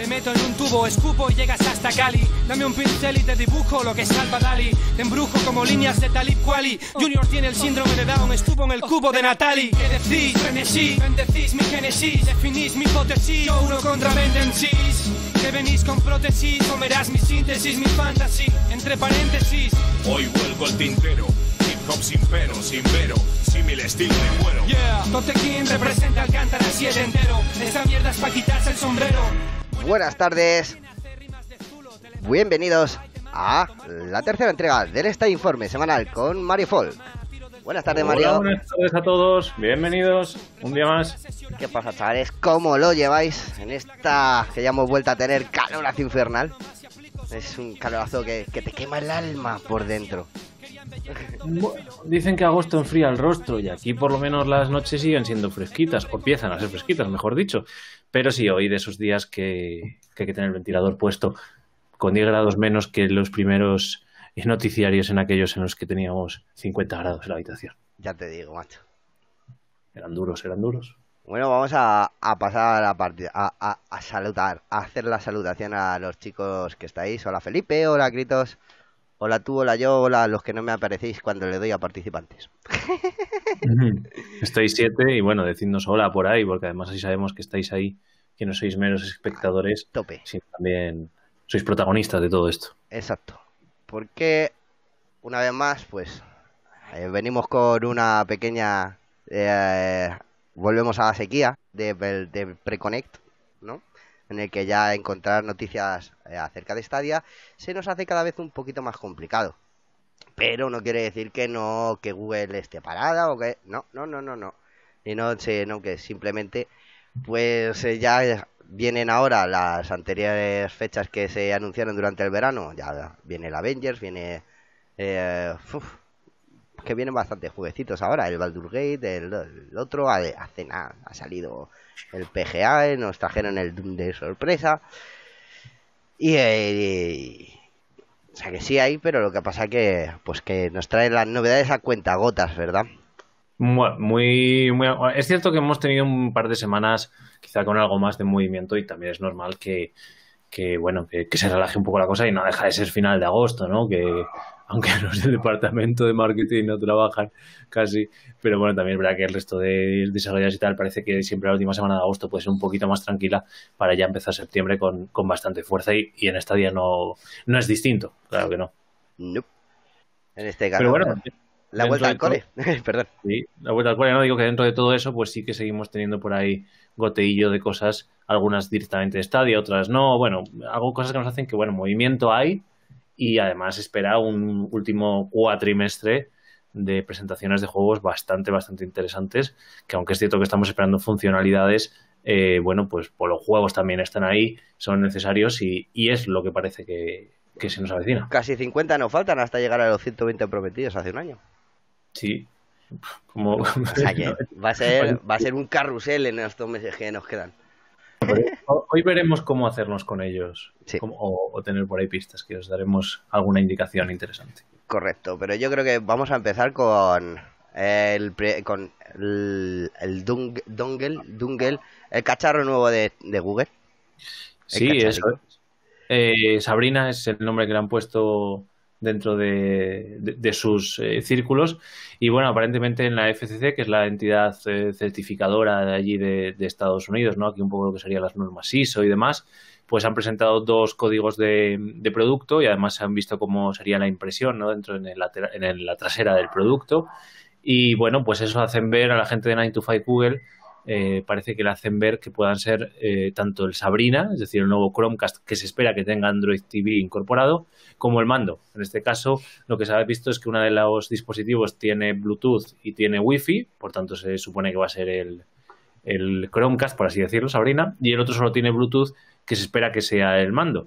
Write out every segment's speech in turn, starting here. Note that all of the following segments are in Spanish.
Te meto en un tubo, escupo y llegas hasta Cali. Dame un pincel y te dibujo lo que salva Dali. Te embrujo como líneas de Talib Kweli. Junior tiene el síndrome de Down, estuvo en el cubo de Natalie. ¿Qué decís? Frenesí, bendecís mi génesis, definís mi hipótesis. Yo uno contra Vendensis. Que venís con prótesis, comerás mi síntesis, mi fantasy. Entre paréntesis. Hoy vuelco el tintero. Hip hop sin pero, sin pero. Símil estilo de cuero. Yeah, Tote King representa Alcántara 7 entero. Esta mierda es pa' quitarse el sombrero. Buenas tardes. Bienvenidos a la tercera entrega del Esta Informe semanal con Mario Folk. Buenas tardes, Hola, Mario. buenas tardes a todos. Bienvenidos un día más. ¿Qué pasa, chavales? ¿Cómo lo lleváis en esta que ya hemos vuelto a tener calorazo infernal? Es un calorazo que, que te quema el alma por dentro. Dicen que agosto enfría el rostro y aquí por lo menos las noches siguen siendo fresquitas, o empiezan a ser fresquitas, mejor dicho. Pero sí, hoy de esos días que, que hay que tener el ventilador puesto con 10 grados menos que los primeros noticiarios en aquellos en los que teníamos 50 grados en la habitación. Ya te digo, macho. Eran duros, eran duros. Bueno, vamos a, a pasar a la partida, a, a, a saludar, a hacer la salutación a los chicos que estáis. Hola Felipe, hola Gritos, hola tú, hola yo, hola los que no me aparecéis cuando le doy a participantes. Estáis siete y bueno, decidnos hola por ahí, porque además así sabemos que estáis ahí, que no sois meros espectadores, Tope, sino también sois protagonistas de todo esto. exacto. Porque una vez más, pues eh, venimos con una pequeña, eh, volvemos a la sequía de, de Preconnect, ¿no? En el que ya encontrar noticias eh, acerca de Stadia se nos hace cada vez un poquito más complicado. Pero no quiere decir que no, que Google esté parada o que. No, no, no, no, no. Y no, no, que simplemente, pues eh, ya vienen ahora las anteriores fechas que se anunciaron durante el verano. Ya viene el Avengers, viene. Eh, que vienen bastantes jueguecitos ahora. El Baldur Gate, el, otro, ha- hace nada, ha salido el PGA, nos trajeron el Doom de sorpresa. Y, eh, y- o sea que sí hay, pero lo que pasa que pues que nos traen las novedades a cuentagotas, ¿verdad? Mu- Muy, muy, es cierto que hemos tenido un par de semanas quizá con algo más de movimiento y también es normal que, que bueno, que se relaje un poco la cosa y no deja de ser final de agosto, ¿no? Que aunque los del departamento de marketing no trabajan casi, pero bueno, también es verdad que el resto de desarrolladores y tal parece que siempre la última semana de agosto puede ser un poquito más tranquila para ya empezar septiembre con, con bastante fuerza y, y en esta día no, no es distinto, claro que no. Nope. En este caso, Pero bueno, la vuelta al cole. Perdón. Sí, la vuelta al cole, no digo que dentro de todo eso, pues sí que seguimos teniendo por ahí goteillo de cosas, algunas directamente de Stadia, otras no. Bueno, hago cosas que nos hacen que, bueno, movimiento hay y además espera un último cuatrimestre de presentaciones de juegos bastante, bastante interesantes, que aunque es cierto que estamos esperando funcionalidades, eh, bueno, pues, pues los juegos también están ahí, son necesarios y, y es lo que parece que, que se nos avecina. Casi 50 nos faltan hasta llegar a los 120 prometidos hace un año. Sí, como... O sea que va a ser, va a ser un carrusel en estos meses que nos quedan. Hoy veremos cómo hacernos con ellos Sí. cómo- o, o tener por ahí pistas, que os daremos alguna indicación interesante. Correcto, pero yo creo que vamos a empezar con el, con el, el dung- dongle, dongle, el cacharro nuevo de, de Google. Sí, cacharrico. eso es. Eh, Sabrina es el nombre que le han puesto dentro de, de- sus eh, círculos. Y bueno, aparentemente en la FCC, que es la entidad eh, certificadora de allí de, de Estados Unidos, ¿no? Aquí un poco lo que serían las normas ISO y demás, pues han presentado dos códigos de, producto y además se han visto cómo sería la impresión, ¿no? Dentro en, el en la trasera del producto. Y bueno, pues eso hacen ver a la gente de 9 to 5 Google eh, parece que le hacen ver que puedan ser eh, tanto el Sabrina, es decir, el nuevo Chromecast que se espera que tenga Android TV incorporado, como el mando. En este caso, lo que se ha visto es que uno de los dispositivos tiene Bluetooth y tiene Wi-Fi, por tanto se supone que va a ser el, Chromecast, por así decirlo, Sabrina, y el otro solo tiene Bluetooth, que se espera que sea el mando.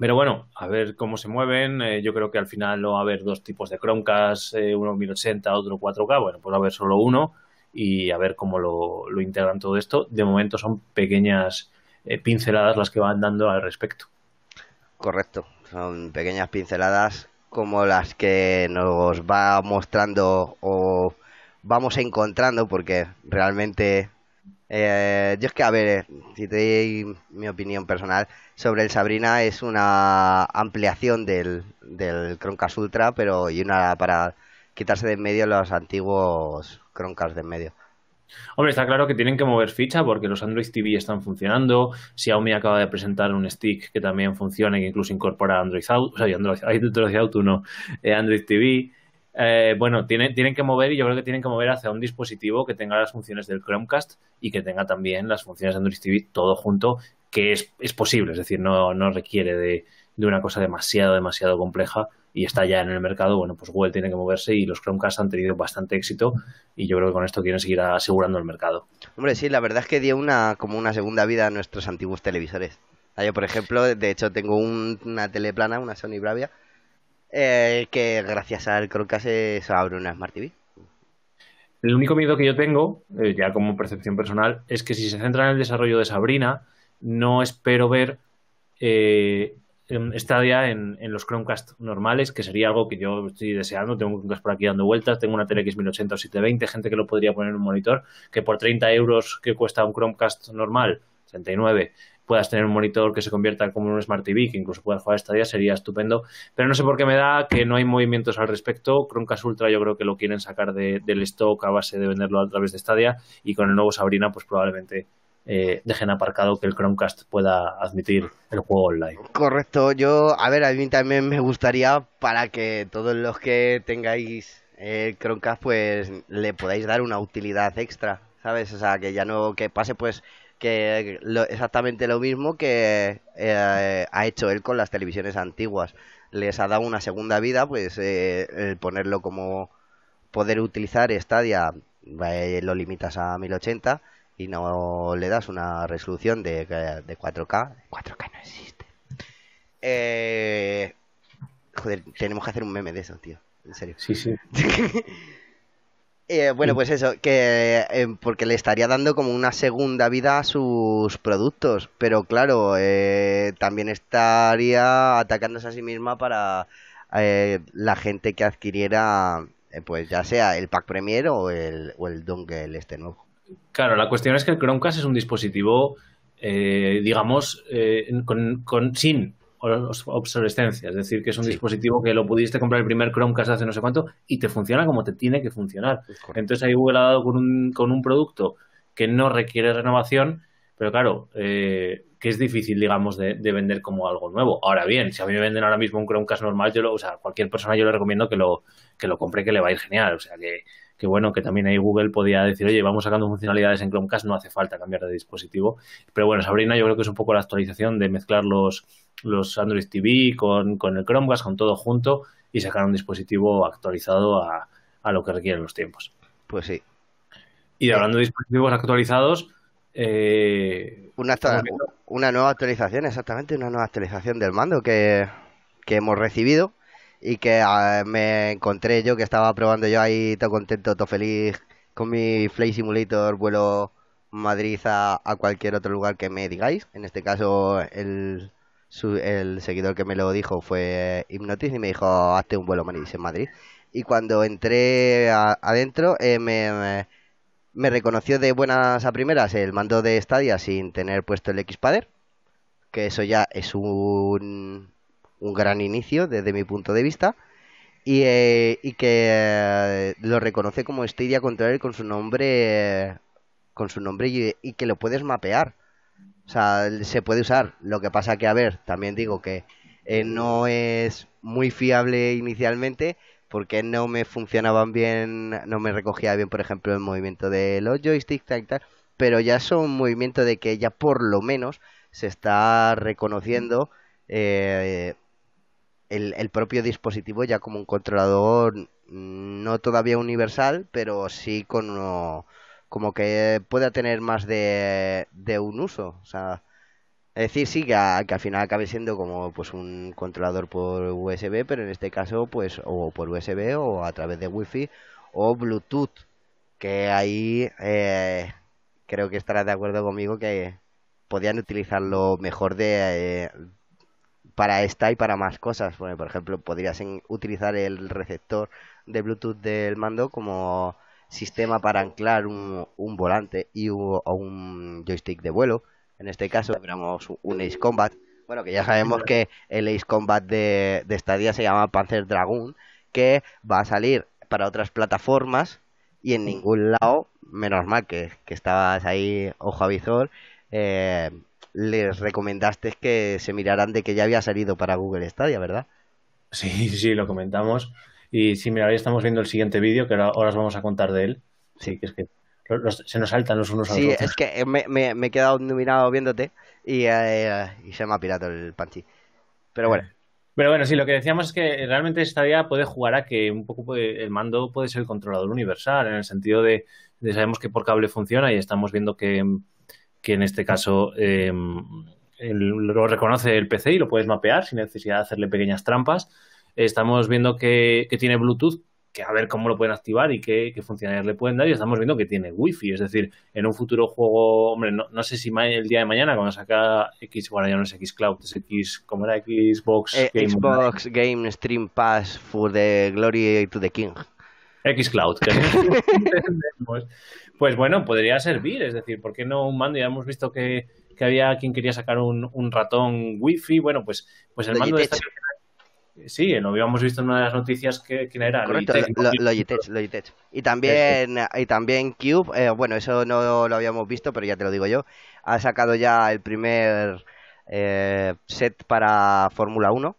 Pero bueno, a ver cómo se mueven. Eh, yo creo que al final no va a haber dos tipos de Chromecast, uno 1080, otro 4K. Bueno, pues va a haber solo uno y a ver cómo lo, lo integran todo esto. De momento son pequeñas eh, pinceladas las que van dando al respecto. Correcto, son pequeñas pinceladas como las que nos va mostrando o vamos encontrando porque realmente Eh, yo es que, a ver, si te doy mi opinión personal sobre el Sabrina, es una ampliación del, del Chromecast Ultra, pero y una para quitarse de en medio los antiguos Chromecast de en medio. Hombre, está claro que tienen que mover ficha porque los Android TV están funcionando. Xiaomi acaba de presentar un stick que también funciona y que incluso incorpora Android Auto, o sea, Android, Android Auto no, eh, Android TV. Eh, bueno, tienen, tienen que mover y yo creo que tienen que mover hacia un dispositivo que tenga las funciones del Chromecast y que tenga también las funciones de Android TV todo junto, que es, es posible, es decir, no, no requiere de, de una cosa demasiado, demasiado compleja y está ya en el mercado, bueno, pues Google tiene que moverse y los Chromecast han tenido bastante éxito y yo creo que con esto quieren seguir asegurando el mercado. Hombre, sí, la verdad es que dio una como una segunda vida a nuestros antiguos televisores. Yo, por ejemplo, de hecho tengo una tele plana, una Sony Bravia, eh, que gracias al Chromecast se abre una Smart TV. El único miedo que yo tengo, eh, ya como percepción personal, es que si se centra en el desarrollo de Sabrina, no espero ver eh, Stadia en, los Chromecast normales, que sería algo que yo estoy deseando. Tengo un Chromecast por aquí dando vueltas, tengo una tele X 1080 o 720, gente que lo podría poner en un monitor, que por 30 euros que cuesta un Chromecast normal, 39, puedas tener un monitor que se convierta como un Smart TV, que incluso puedas jugar Stadia, sería estupendo. Pero no sé por qué me da que no hay movimientos al respecto. Chromecast Ultra yo creo que lo quieren sacar de, del stock a base de venderlo a través de Stadia y con el nuevo Sabrina pues probablemente eh, dejen aparcado que el Chromecast pueda admitir el juego online. Correcto, yo, a ver, a mí también me gustaría para que todos los que tengáis el Chromecast pues le podáis dar una utilidad extra, ¿sabes? O sea, que ya no, que pase pues que exactamente lo mismo que eh, ha hecho él con las televisiones antiguas. Les ha dado una segunda vida, pues eh, el ponerlo como poder utilizar Stadia lo limitas a 1080 y no le das una resolución de, de 4K. 4K no existe. Eh, joder, tenemos que hacer un meme de eso, tío. En serio. Sí, sí. eh, bueno, pues eso, que eh, porque le estaría dando como una segunda vida a sus productos, pero claro, eh, también estaría atacándose a sí misma para eh, la gente que adquiriera, pues ya sea el pack Premier o el, o el dongle este nuevo. Claro, la cuestión es que el Chromecast es un dispositivo, eh, digamos, eh, con, con, sin obsolescencia. Es decir, que es un sí. dispositivo que lo pudiste comprar el primer Chromecast hace no sé cuánto y te funciona como te tiene que funcionar. Entonces ahí Google ha dado con un, con un producto que no requiere renovación, pero claro, eh, que es difícil, digamos, de, de, vender como algo nuevo. Ahora bien, si a mí me venden ahora mismo un Chromecast normal, yo lo, o sea, cualquier persona yo le recomiendo que lo, que lo compre, que le va a ir genial. O sea, que que bueno, que también ahí Google podía decir, oye, vamos sacando funcionalidades en Chromecast, no hace falta cambiar de dispositivo. Pero bueno, Sabrina yo creo que es un poco la actualización de mezclar los, los Android TV con, con el Chromecast, con todo junto y sacar un dispositivo actualizado a, a lo que requieren los tiempos. Pues sí. Y hablando de dispositivos actualizados, eh, una, una nueva actualización, exactamente, una nueva actualización del mando que, que hemos recibido y que uh, me encontré yo que estaba probando yo ahí todo contento, todo feliz con mi Flight Simulator vuelo Madrid a, cualquier otro lugar que me digáis. En este caso el, su, el seguidor que me lo dijo fue Hypnotis y me dijo hazte un vuelo Madrid en Madrid. Y cuando entré a, adentro eh, me, me, me, reconoció de buenas a primeras el mando de Stadia sin tener puesto el Xpader. Que eso ya es un un gran inicio desde mi punto de vista y, eh, y que eh, lo reconoce como Stadia Controller con su nombre con su nombre y, que lo puedes mapear. O sea se puede usar. Lo que pasa que a ver también digo que eh, no es muy fiable inicialmente porque no me funcionaban bien no me recogía bien por ejemplo el movimiento de los joysticks y tal pero ya es un movimiento de que ya por lo menos se está reconociendo eh, el, el, propio dispositivo ya como un controlador no todavía universal, pero sí con uno, como que pueda tener más de, de un uso. O sea, es decir, sí que, a, que, al final acabe siendo como pues un controlador por USB, pero en este caso pues o por USB o a través de Wi-Fi o Bluetooth, que ahí eh, creo que estarás de acuerdo conmigo que podían utilizarlo mejor de, eh, para esta y para más cosas. Por ejemplo, podrías utilizar el receptor de Bluetooth del mando como sistema para anclar un, volante y un, o un joystick de vuelo. En este caso tendremos un Ace Combat. Bueno, que ya sabemos que el Ace Combat de, de Stadia se llama Panzer Dragoon, que va a salir para otras plataformas y en ningún lado, menos mal que, que estabas ahí ojo a visor, eh, les recomendaste que se miraran de que ya había salido para Google Stadia, ¿verdad? Sí, sí, lo comentamos. Y sí, mira, ahí estamos viendo el siguiente vídeo que ahora, ahora os vamos a contar de él. Sí, que es que los- se nos saltan los unos a los Sí, otros. es que me, me- me he quedado iluminado viéndote y, eh, y se me ha pirado el panchi. Pero bueno, Pero bueno, sí, lo que decíamos es que realmente Stadia puede jugar a que un poco puede- el mando puede ser el controlador universal, en el sentido de, de sabemos que por cable funciona y estamos viendo que, que en este caso eh, lo reconoce el PC y lo puedes mapear sin necesidad de hacerle pequeñas trampas. Estamos viendo que, que tiene Bluetooth, que a ver cómo lo pueden activar y qué, qué funcionalidades le pueden dar. Y estamos viendo que tiene Wi-Fi, es decir, en un futuro juego, hombre, no, no sé si el día de mañana cuando saca X, bueno, ya no es X Cloud, es X, ¿cómo era? Xbox eh, Game Xbox Game Stream Pass for the Glory to the King. X Cloud. que- pues, bueno, podría servir, es decir, ¿por qué no un mando? Ya hemos visto que, que había quien quería sacar un, un ratón Wi-Fi, bueno, pues, pues el mando de esta... Sí, lo habíamos visto en una de las noticias que quién era. Correcto, Logitech, Logitech. Y también, y también Cube, eh, bueno, eso no lo habíamos visto, pero ya te lo digo yo, ha sacado ya el primer eh, set para Fórmula 1,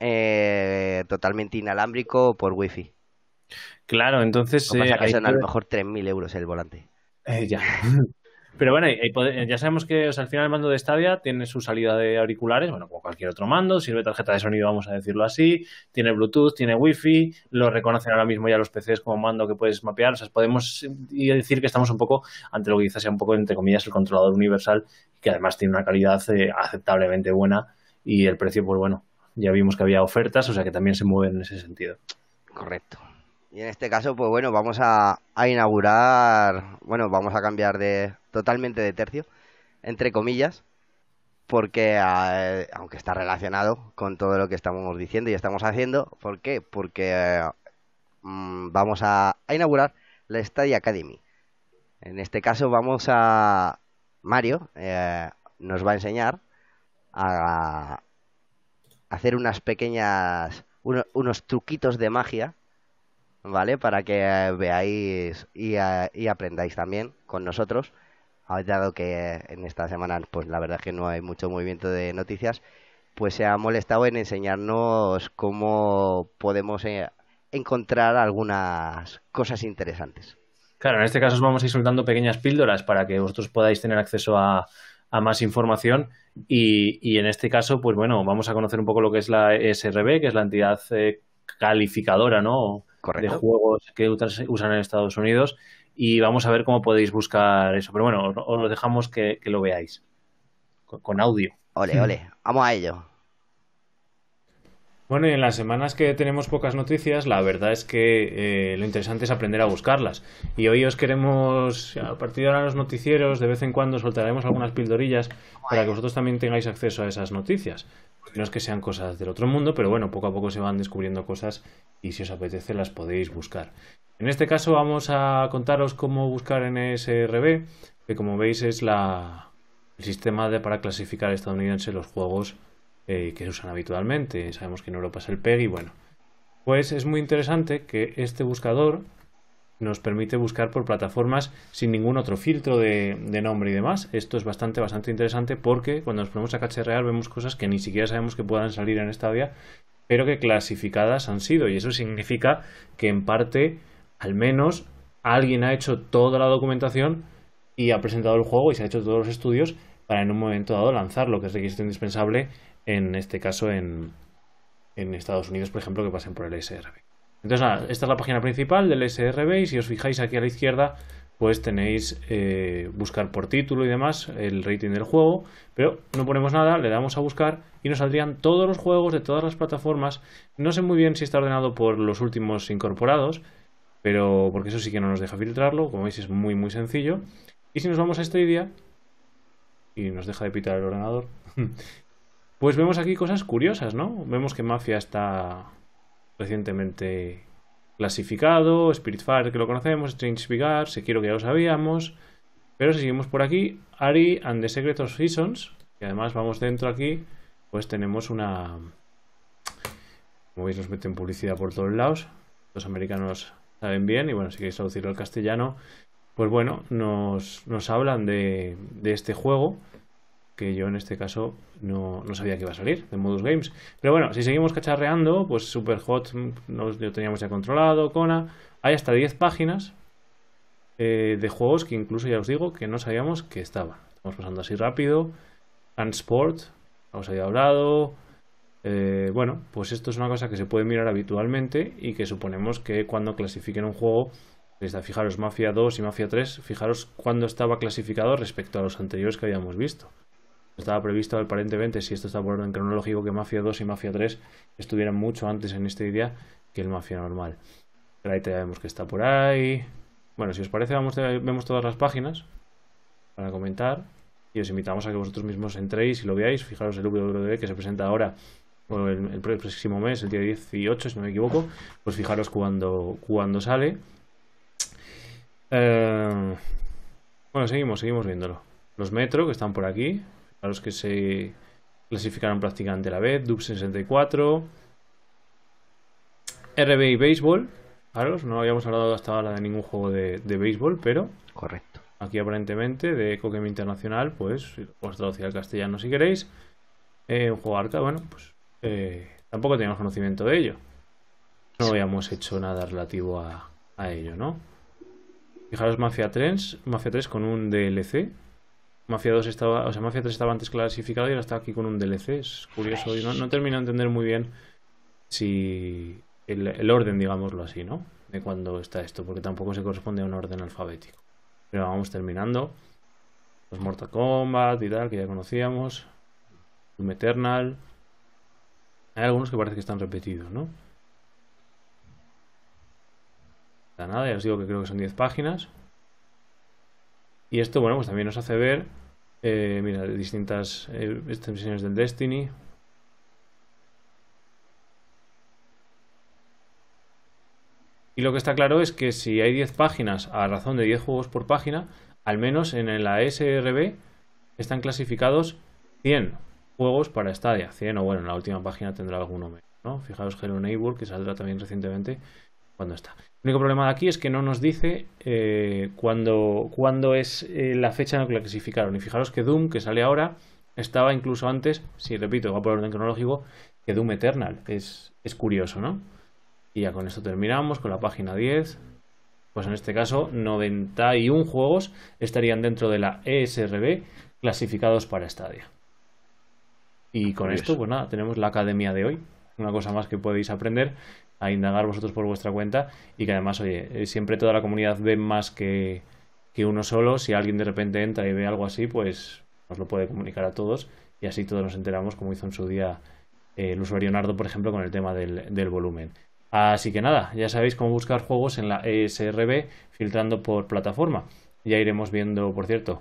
eh, totalmente inalámbrico por Wi-Fi. Claro, entonces... Pasa eh, es que son a lo mejor 3.000 euros el volante. Eh, ya. Pero bueno, ya sabemos que o sea, al final el mando de Stadia tiene su salida de auriculares, bueno, como cualquier otro mando, sirve tarjeta de sonido, vamos a decirlo así, tiene Bluetooth, tiene Wi-Fi, lo reconocen ahora mismo ya los PCs como mando que puedes mapear, o sea, podemos decir que estamos un poco ante lo que quizás sea un poco, entre comillas, el controlador universal, que además tiene una calidad eh, aceptablemente buena y el precio, pues bueno, ya vimos que había ofertas, o sea que también se mueve en ese sentido. Correcto. Y en este caso, pues bueno, vamos a, inaugurar, bueno, vamos a cambiar de totalmente de tercio, entre comillas, porque eh, aunque está relacionado con todo lo que estamos diciendo y estamos haciendo, ¿por qué? Porque eh, mm, vamos a, inaugurar la Stadia Academy. En este caso vamos a Mario eh, nos va a enseñar a hacer unas pequeñas uno- unos truquitos de magia ¿vale? Para que eh, veáis y, eh, y aprendáis también con nosotros. Ah, Dado que en esta semana, pues la verdad es que no hay mucho movimiento de noticias, pues se ha molestado en enseñarnos cómo podemos eh, encontrar algunas cosas interesantes. Claro, en este caso os vamos a ir soltando pequeñas píldoras para que vosotros podáis tener acceso a, más información y, en este caso, pues bueno, vamos a conocer un poco lo que es la ESRB, que es la entidad eh, calificadora, ¿no? De juegos que usan en Estados Unidos y vamos a ver cómo podéis buscar eso. Pero bueno, os, os lo dejamos que, que lo veáis con, con audio. Ole, ole, vamos a ello. Bueno, y en las semanas que tenemos pocas noticias, la verdad es que eh, lo interesante es aprender a buscarlas. Y hoy os queremos, a partir de ahora los noticieros, de vez en cuando soltaremos algunas pildorillas para que vosotros también tengáis acceso a esas noticias. No es que sean cosas del otro mundo, pero bueno, poco a poco se van descubriendo cosas y si os apetece las podéis buscar. En este caso vamos a contaros cómo buscar en ESRB, que como veis es el sistema de, para clasificar estadounidense los juegos eh, que se usan habitualmente. Sabemos que en Europa es el PEG y bueno. Pues es muy interesante que este buscador nos permite buscar por plataformas sin ningún otro filtro de, nombre y demás. Esto es bastante, bastante interesante porque cuando nos ponemos a cacharrear vemos cosas que ni siquiera sabemos que puedan salir en Stadia, pero que clasificadas han sido. Y eso significa que en parte, al menos, alguien ha hecho toda la documentación y ha presentado el juego y se ha hecho todos los estudios para en un momento dado lanzarlo, que es requisito indispensable en este caso en, en Estados Unidos, por ejemplo, que pasen por el SRB. Entonces, nada, esta es la página principal del SRB y si os fijáis aquí a la izquierda, pues tenéis eh, buscar por título y demás, el rating del juego, pero no ponemos nada, le damos a buscar y nos saldrían todos los juegos de todas las plataformas. No sé muy bien si está ordenado por los últimos incorporados, pero porque eso sí que no nos deja filtrarlo, como veis es muy muy sencillo. Y si nos vamos a Stadia y nos deja de pitar el ordenador, pues vemos aquí cosas curiosas, ¿no? Vemos que Mafia está recientemente clasificado, Spiritfarer que lo conocemos, Strange Vigar, Sekiro que ya lo sabíamos. Pero si seguimos por aquí, Ari and the Secret of Seasons, y además vamos dentro aquí, pues tenemos una... Como veis nos meten publicidad por todos lados. Los americanos saben bien y bueno, si queréis traducirlo al castellano, pues bueno, nos, nos hablan de, de este juego que yo en este caso no, no, sabía que iba a salir de Modus Games. Pero bueno, si seguimos cacharreando, pues Superhot nos, lo teníamos ya controlado, Kona. Hay hasta 10 páginas eh, de juegos que incluso ya os digo que no sabíamos que estaban. Estamos pasando así rápido. Sport, os había hablado. Eh, bueno, pues esto es una cosa que se puede mirar habitualmente y que suponemos que cuando clasifiquen un juego, desde fijaros Mafia 2 y Mafia 3, fijaros cuándo estaba clasificado respecto a los anteriores que habíamos visto. Estaba previsto aparentemente, si esto está por orden cronológico, que Mafia 2 y Mafia 3 estuvieran mucho antes en este día que el Mafia normal. Pero ahí te vemos que está por ahí. Bueno, si os parece, vamos vemos todas las páginas para comentar. Y os invitamos a que vosotros mismos entréis y lo veáis. Fijaros el WWD que se presenta ahora, o el, el, próximo mes, el día 18, si no me equivoco. Pues fijaros cuando, cuando sale. Eh, bueno, seguimos, seguimos viéndolo. Los Metro, que están por aquí a los que se clasificaron prácticamente a la vez, Dub 64, RB y Béisbol. Claro, no habíamos hablado hasta ahora de ningún juego de, de béisbol, pero. Correcto. Aquí aparentemente de Coquem Internacional, pues os traducir al castellano si queréis. Eh, un juego arca, bueno, pues eh, tampoco teníamos conocimiento de ello. No habíamos hecho nada relativo a, a ello, ¿no? Fijaros Mafia 3, Mafia 3 con un DLC, Mafia 2 estaba, o sea, Mafia 3 estaba antes clasificado y ahora está aquí con un DLC. Es curioso y no, no termino de entender muy bien si el, el, orden, digámoslo así, ¿no? De cuando está esto, porque tampoco se corresponde a un orden alfabético. Pero vamos terminando. Los Mortal Kombat y tal, que ya conocíamos. Doom Eternal. Hay algunos que parece que están repetidos, ¿no? Nada, ya os digo que creo que son 10 páginas. Y esto, bueno, pues también nos hace ver, eh, mira, distintas eh, extensiones del Destiny. Y lo que está claro es que si hay 10 páginas a razón de 10 juegos por página, al menos en la SRB están clasificados 100 juegos para Stadia. 100 o bueno, en la última página tendrá alguno menos. ¿no? Fijaos Hello Neighbor, que saldrá también recientemente, cuando está. El único problema de aquí es que no nos dice eh, cuándo, cuándo, es eh, la fecha en la que la clasificaron. Y fijaros que Doom, que sale ahora, estaba incluso antes, si repito, va por orden cronológico, que Doom Eternal. Es, es curioso, ¿no? Y ya con esto terminamos, con la página 10. Pues en este caso, 91 juegos estarían dentro de la ESRB clasificados para Stadia. Y con esto, pues nada, tenemos la academia de hoy. Una cosa más que podéis aprender a indagar vosotros por vuestra cuenta y que además, oye, eh, siempre toda la comunidad ve más que, que uno solo. Si alguien de repente entra y ve algo así, pues nos lo puede comunicar a todos y así todos nos enteramos, como hizo en su día eh, el usuario Nardo, por ejemplo, con el tema del, del volumen. Así que nada, ya sabéis cómo buscar juegos en la ESRB filtrando por plataforma. Ya iremos viendo, por cierto,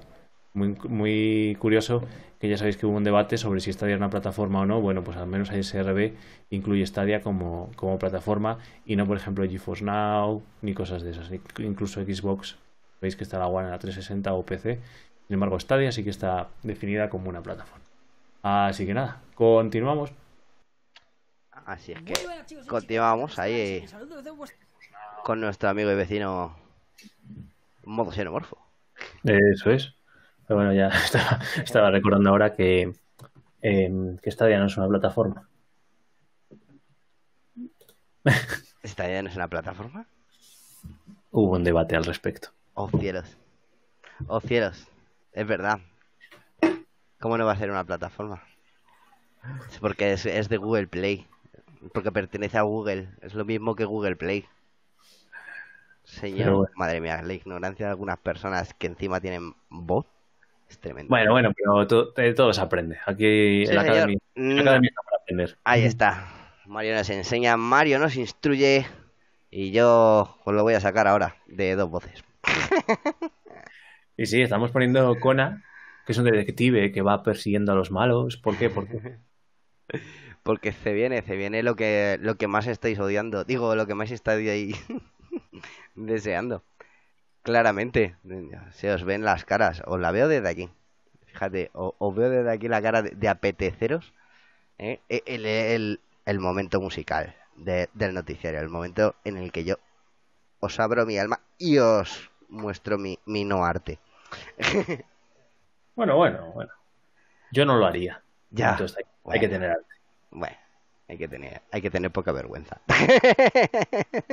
muy, muy curioso que ya sabéis que hubo un debate sobre si Stadia era una plataforma o no. Bueno, pues al menos SRB incluye Stadia como, como plataforma y no, por ejemplo, GeForce Now ni cosas de esas. Incluso Xbox, veis que está la One en la 360 o PC. Sin embargo, Stadia sí que está definida como una plataforma. Así que nada, continuamos. Así es que continuamos ahí con nuestro amigo y vecino modo xenomorfo. Eso es. Pero bueno, ya estaba, estaba recordando ahora que, eh, que Stadia no es una plataforma. ¿Stadia no es una plataforma? Hubo un debate al respecto. Oh cielos. Oh cielos. Es verdad. ¿Cómo no va a ser una plataforma? Es porque es, es de Google Play. Porque pertenece a Google. Es lo mismo que Google Play. Señor, bueno. madre mía, la ignorancia de algunas personas que encima tienen voz es tremendo. Bueno, bueno, pero todo, todo se aprende. Aquí Sí, en la academia, en la academia está para aprender. Ahí está. Mario nos enseña, Mario nos instruye y yo os lo voy a sacar ahora de dos voces. Y sí, estamos poniendo Kona, que es un detective que va persiguiendo a los malos. ¿Por qué? Porque Porque se viene, se viene lo que, lo que más estáis odiando. Digo, lo que más estáis ahí deseando. Claramente, se os ven las caras. Os la veo desde aquí. Fíjate, o- os veo desde aquí la cara de, de apeteceros. ¿eh? E- El, el- el momento musical de- del noticiario. El momento en el que yo os abro mi alma y os muestro mi, mi no arte. Bueno, bueno, bueno. Yo no lo haría. Ya. Entonces hay, hay que tener arte. Bueno, hay que tener, hay que tener poca vergüenza.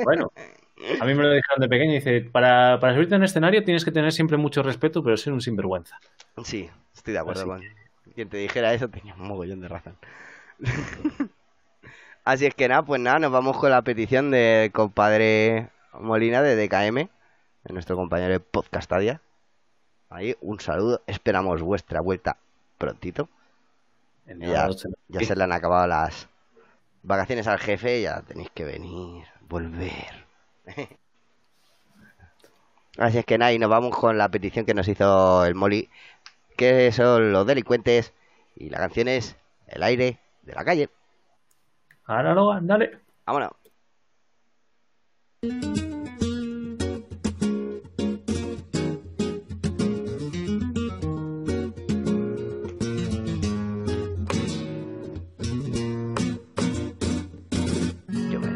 Bueno, a mí me lo dijeron de pequeño y dice, para, para subirte en un escenario tienes que tener siempre mucho respeto, pero ser un sinvergüenza. Sí, estoy de acuerdo con quien te dijera eso, tenía un mogollón de razón. Así es que nada, pues nada, nos vamos con la petición de compadre Molina de DKM, de nuestro compañero de Podcastadia. Ahí, un saludo, esperamos vuestra vuelta prontito. Ya se le han acabado las vacaciones al jefe, ya tenéis que venir, volver. Así es que nada, y nos vamos con la petición que nos hizo el Moli, que son los delincuentes, y la canción es El aire de la calle. Ahora no, dale. Vámonos.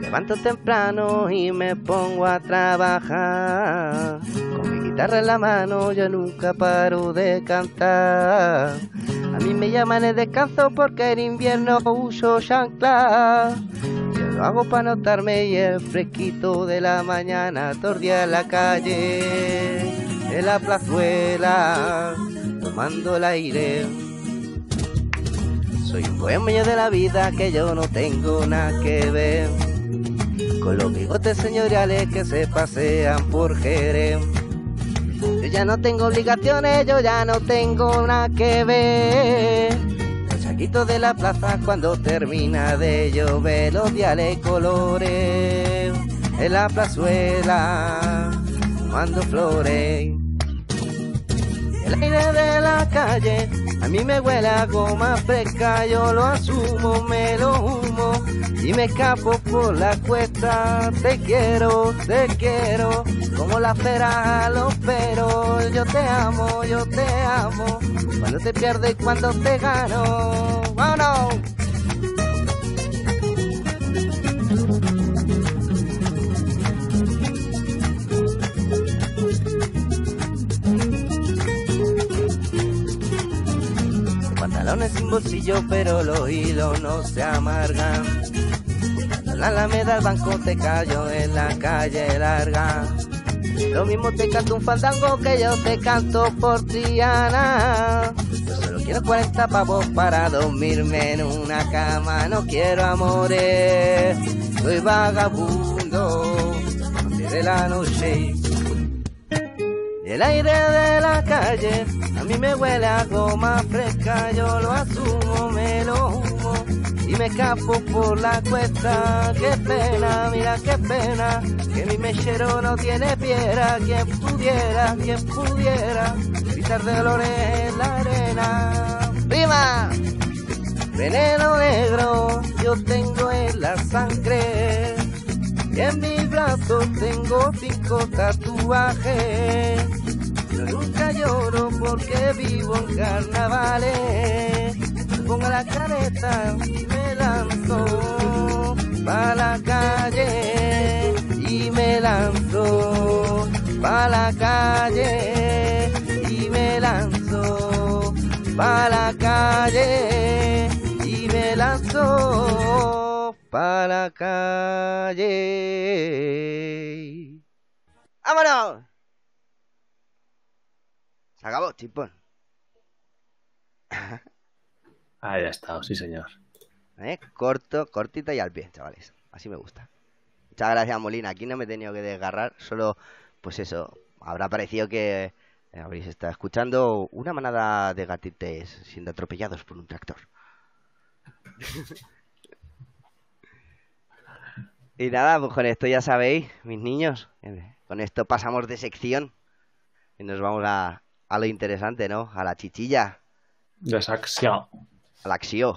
Levanto temprano y me pongo a trabajar. Con mi guitarra en la mano yo nunca paro de cantar. A mí me llaman el descanso porque en invierno uso chancla. Yo lo hago para notarme y el fresquito de la mañana tordía en la calle, en la plazuela, tomando el aire. Soy un bohemio de la vida que yo no tengo nada que ver con los bigotes señoriales que se pasean por Jerez. Yo ya no tengo obligaciones, yo ya no tengo nada que ver. Los saquitos de la plaza cuando termina de llover, los diales colores en la plazuela, mando flores. El aire de la calle a mí me huele a goma fresca, yo lo asumo, me lo humo y me escapo por la cuesta. Te quiero, te quiero, como la fera los peros. Yo te amo, yo te amo, cuando te pierdo y cuando te gano. ¡Vámonos! Sin bolsillo, pero los hilos no se amargan. La alameda al banco te callo en la calle larga. Lo mismo te canto un fandango que yo te canto por Triana. Yo solo quiero 40 pavos para dormirme en una cama. No quiero amores, soy vagabundo. de la noche. El aire de la calle a mí me huele a goma fresca, yo lo asumo, me lo humo y me escapo por la cuesta. Qué pena, mira qué pena, que mi mechero no tiene piedra. Quien pudiera, quien pudiera, gritar de dolores en la arena. ¡Prima! Veneno negro yo tengo en la sangre. Y en mis brazos tengo cinco tatuajes. Yo nunca lloro porque vivo en carnavales. Pongo la careta y me lanzo pa' la calle. Y me lanzo pa' la calle. Y me lanzo pa' la calle. Y me lanzo pa' la calle. ¡Vámonos! Se acabó, chipón. Ahí ha estado, sí señor. ¿Eh? Corto, cortito y al pie, chavales. Así me gusta. Muchas gracias, Molina. Aquí no me he tenido que desgarrar. Solo, pues eso, habrá parecido que eh, habréis estado escuchando una manada de gatites siendo atropellados por un tractor. y nada, pues con esto ya sabéis, mis niños. eh, Con esto pasamos de sección y nos vamos a, a lo interesante, ¿no? A la chichilla, Desaxio. a la acción.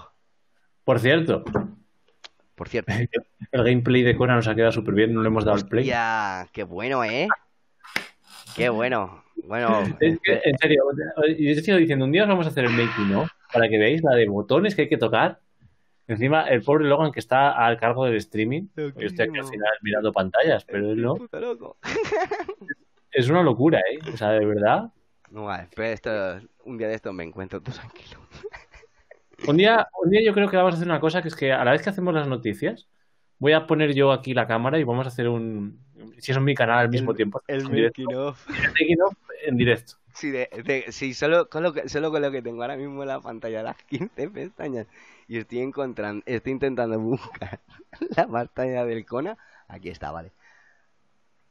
Por cierto, Por cierto. el gameplay de Conan nos ha quedado súper bien, no le hemos dado el play. Ya, qué bueno, ¿eh? Qué bueno. Bueno, Es que, en serio, yo te sigo diciendo, un día os vamos a hacer el making, ¿no? Para que veáis la de botones que hay que tocar. Encima, el pobre Logan que está al cargo del streaming. Yo estoy aquí al final mirando pantallas, pero él no. Es una locura, ¿eh? O sea, de verdad. No, esto, un día de esto me encuentro tú tranquilo. Un día, un día yo creo que vamos a hacer una cosa, que es que a la vez que hacemos las noticias, voy a poner yo aquí la cámara y vamos a hacer un... Si es en mi canal al mismo tiempo. El en directo. making of. El making of en directo. Sí, de, de- sí solo, con lo que, solo con lo que tengo ahora mismo en la pantalla, las 15 pestañas, y estoy encontrando, estoy intentando buscar la pantalla del Kona. Aquí está, vale.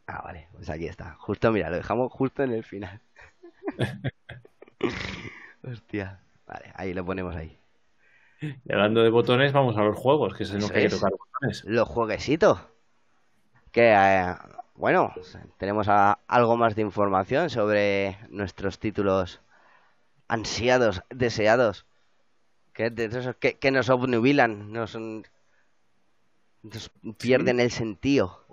Ah, vale, pues aquí está. Justo, mira, lo dejamos justo en el final. Hostia. Vale, ahí lo ponemos ahí. Y hablando de botones, vamos a los juegos, que lo Eso que tocar botones. Los jueguecitos. Que, eh, bueno, tenemos a- algo más de información sobre nuestros títulos ansiados, deseados. Que, de esos que, que nos obnubilan, nos, nos pierden el sentido.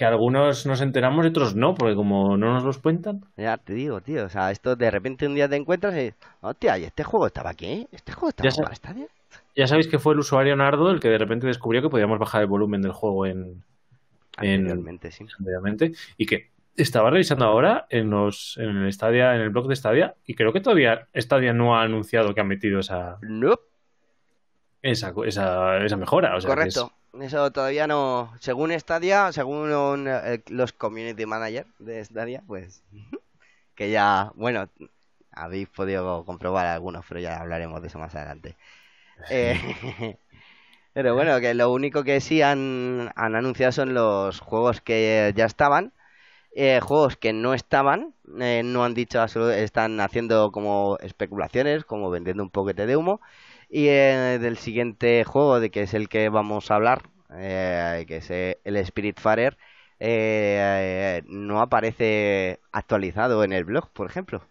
Que algunos nos enteramos y otros no, porque como no nos los cuentan. Ya te digo, tío. O sea, esto de repente un día te encuentras y. Hostia, ¿y este juego estaba aquí? ¿Este juego estaba Ya para Stadia? Ya sabéis que fue el usuario Nardo el que de repente descubrió que podíamos bajar el volumen del juego en, En- Anteriormente, sí. anteriormente y que estaba revisando ahora en los en el Stadia, en el blog de Stadia y creo que todavía Stadia no ha anunciado que ha metido esa Nope. esa esa, esa mejora, o sea, Correcto. Eso todavía no. Según Stadia, según un, eh, los community manager de Stadia, pues. Que ya. Bueno, habéis podido comprobar algunos, pero ya hablaremos de eso más adelante. Eh, pero bueno, que lo único que sí han, han anunciado son los juegos que ya estaban. Eh, juegos que no estaban, eh, no han dicho están haciendo como especulaciones, como vendiendo un poquete de humo. Y eh, del siguiente juego, de que es el que vamos a hablar, eh, que es eh, el Spiritfarer, eh, no aparece actualizado en el blog, por ejemplo.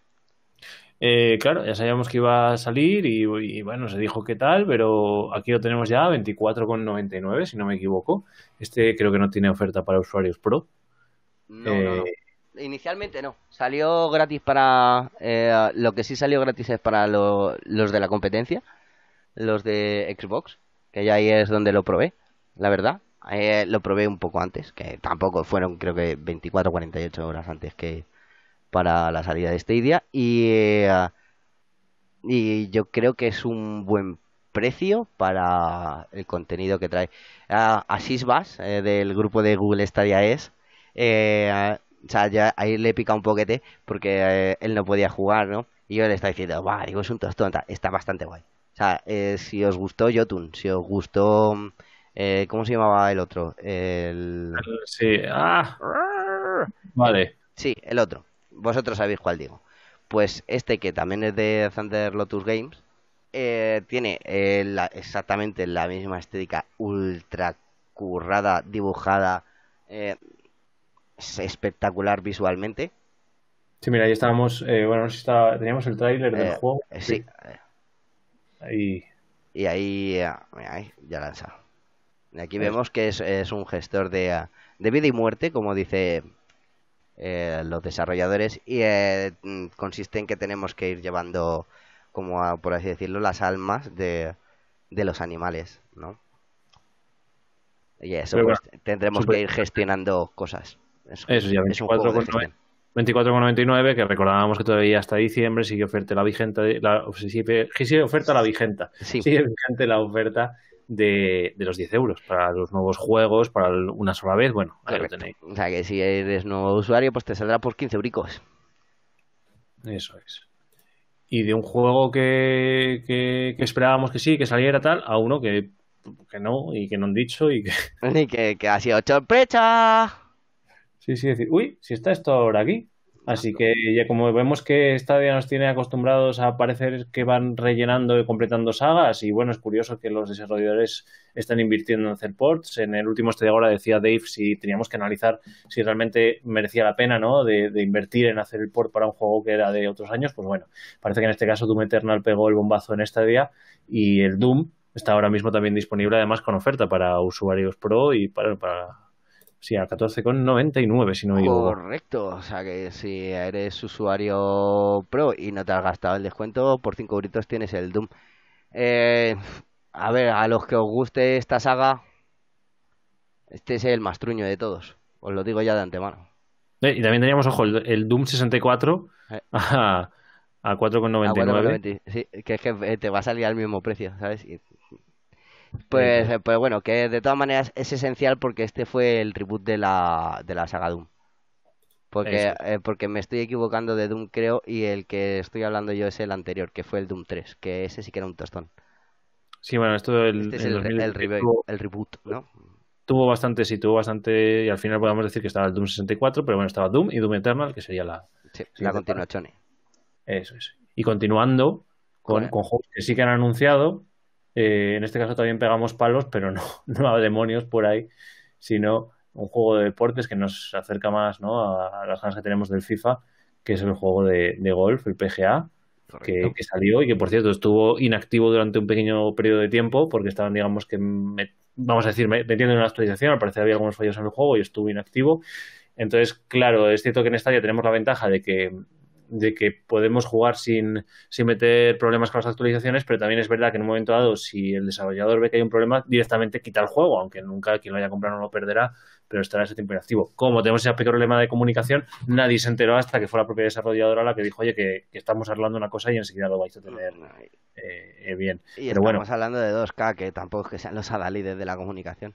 Eh, claro, ya sabíamos que iba a salir y, y, bueno, se dijo qué tal, pero aquí lo tenemos ya 24,99 si no me equivoco. Este creo que no tiene oferta para usuarios Pro. No, no, no. Eh, Inicialmente no. Salió gratis para... eh, lo que sí salió gratis es para lo- los de la competencia, los de Xbox, que ya ahí es donde lo probé, la verdad. Eh, lo probé un poco antes, que tampoco fueron creo que 24 o 48 horas antes que para la salida de Stadia. Y, eh, y yo creo que es un buen precio para el contenido que trae. Ah, Asís Bas, eh, del grupo de Google Stadia es... eh, o sea, ya ahí le pica un poquete porque eh, él no podía jugar, ¿no? Y yo le estaba diciendo, va, digo, es un tostón, tal". está bastante guay. O sea, eh, si os gustó Jotun, si os gustó, eh, ¿cómo se llamaba el otro? El... Sí, ah, vale. Sí, el otro. Vosotros sabéis cuál digo. Pues este que también es de Thunder Lotus Games, eh, tiene eh, la- exactamente la misma estética ultra currada, dibujada, eh, es espectacular visualmente. Sí, mira, ahí estábamos, eh, bueno, no sé si estaba- teníamos el tráiler del Eh, juego. eh, sí, eh, Ahí. Y eh, ahí, ya lanza. Aquí vemos que es, es, un gestor de, de vida y muerte, como dice eh, los desarrolladores y eh, consiste en que tenemos que ir llevando, como a, por así decirlo, las almas de, de los animales, ¿no? Y eso, pues, tendremos que ir gestionando cosas. Es, eso, ya, 24,90 24,99, que recordábamos que todavía hasta diciembre sigue oferta la vigente, la, sí, sigue oferta la vigente, Sí, sigue vigente la oferta de, de los 10 euros para los nuevos juegos, para el- una sola vez, bueno, ahí lo tenéis. O sea que si eres nuevo usuario, pues te saldrá por 15 bricos. Eso es. Y de un juego que, que, que esperábamos que sí, que saliera tal, a uno que, que no, y que no han dicho, y que Y que, que ha sido sorpresa. Sí, sí, decir, uy, si está esto ahora aquí. Así que ya como vemos que Stadia nos tiene acostumbrados a parecer que van rellenando y completando sagas, y bueno, es curioso que los desarrolladores están invirtiendo en hacer ports. En el último Stadia ahora decía Dave si teníamos que analizar si realmente merecía la pena, ¿no? De, de invertir en hacer el port para un juego que era de otros años. Pues bueno, parece que en este caso Doom Eternal pegó el bombazo en Stadia y el Doom está ahora mismo también disponible además con oferta para usuarios Pro y para sí, a 14,99 si no me equivoco. Correcto, o sea que si eres usuario Pro y no te has gastado el descuento, por 5 euritos tienes el Doom. Eh, a ver, a los que os guste esta saga, este es el más truño de todos, os lo digo ya de antemano. Eh, y también teníamos, ojo, el, el Doom 64 Eh. a, a A 4,99. 4,90, Sí, que es que te va a salir al mismo precio, ¿sabes? Y- pues, eh, pues bueno, que de todas maneras es esencial porque este fue el reboot de la, de la saga Doom. Porque, eh, porque me estoy equivocando de Doom, creo, y el que estoy hablando yo es el anterior, que fue el Doom 3, que ese sí que era un tostón. Sí, bueno, esto el, Este es el, 2020 el, rebe- tuvo, el reboot, ¿no? tuvo bastante, sí, tuvo bastante, y al final podemos decir que estaba el Doom 64, pero bueno, estaba Doom y Doom Eternal, que sería la... Sí, Sí, la continuación. Eso es. Y continuando con juegos que sí que han anunciado, eh, en este caso también pegamos palos, pero no, no a demonios por ahí, sino un juego de deportes que nos acerca más ¿no? a, a las ganas que tenemos del FIFA, que es el juego de, de golf, el PGA, que, salió y que por cierto estuvo inactivo durante un pequeño periodo de tiempo porque estaban digamos que me- vamos a decir me- metiendo en una actualización al parecer había algunos fallos en el juego y estuvo inactivo entonces claro es cierto que en Stadia tenemos la ventaja de que de que podemos jugar sin, sin meter problemas con las actualizaciones, pero también es verdad que en un momento dado, si el desarrollador ve que hay un problema, directamente quita el juego, aunque nunca quien lo haya comprado no lo perderá, pero estará ese tiempo inactivo. Como tenemos ese pequeño problema de comunicación, nadie se enteró hasta que fue la propia desarrolladora la que dijo, oye, que, que estamos arreglando una cosa y enseguida lo vais a tener eh, eh, bien. Y Pero bueno, estamos hablando de 2K, que tampoco es que sean los adalides de la comunicación.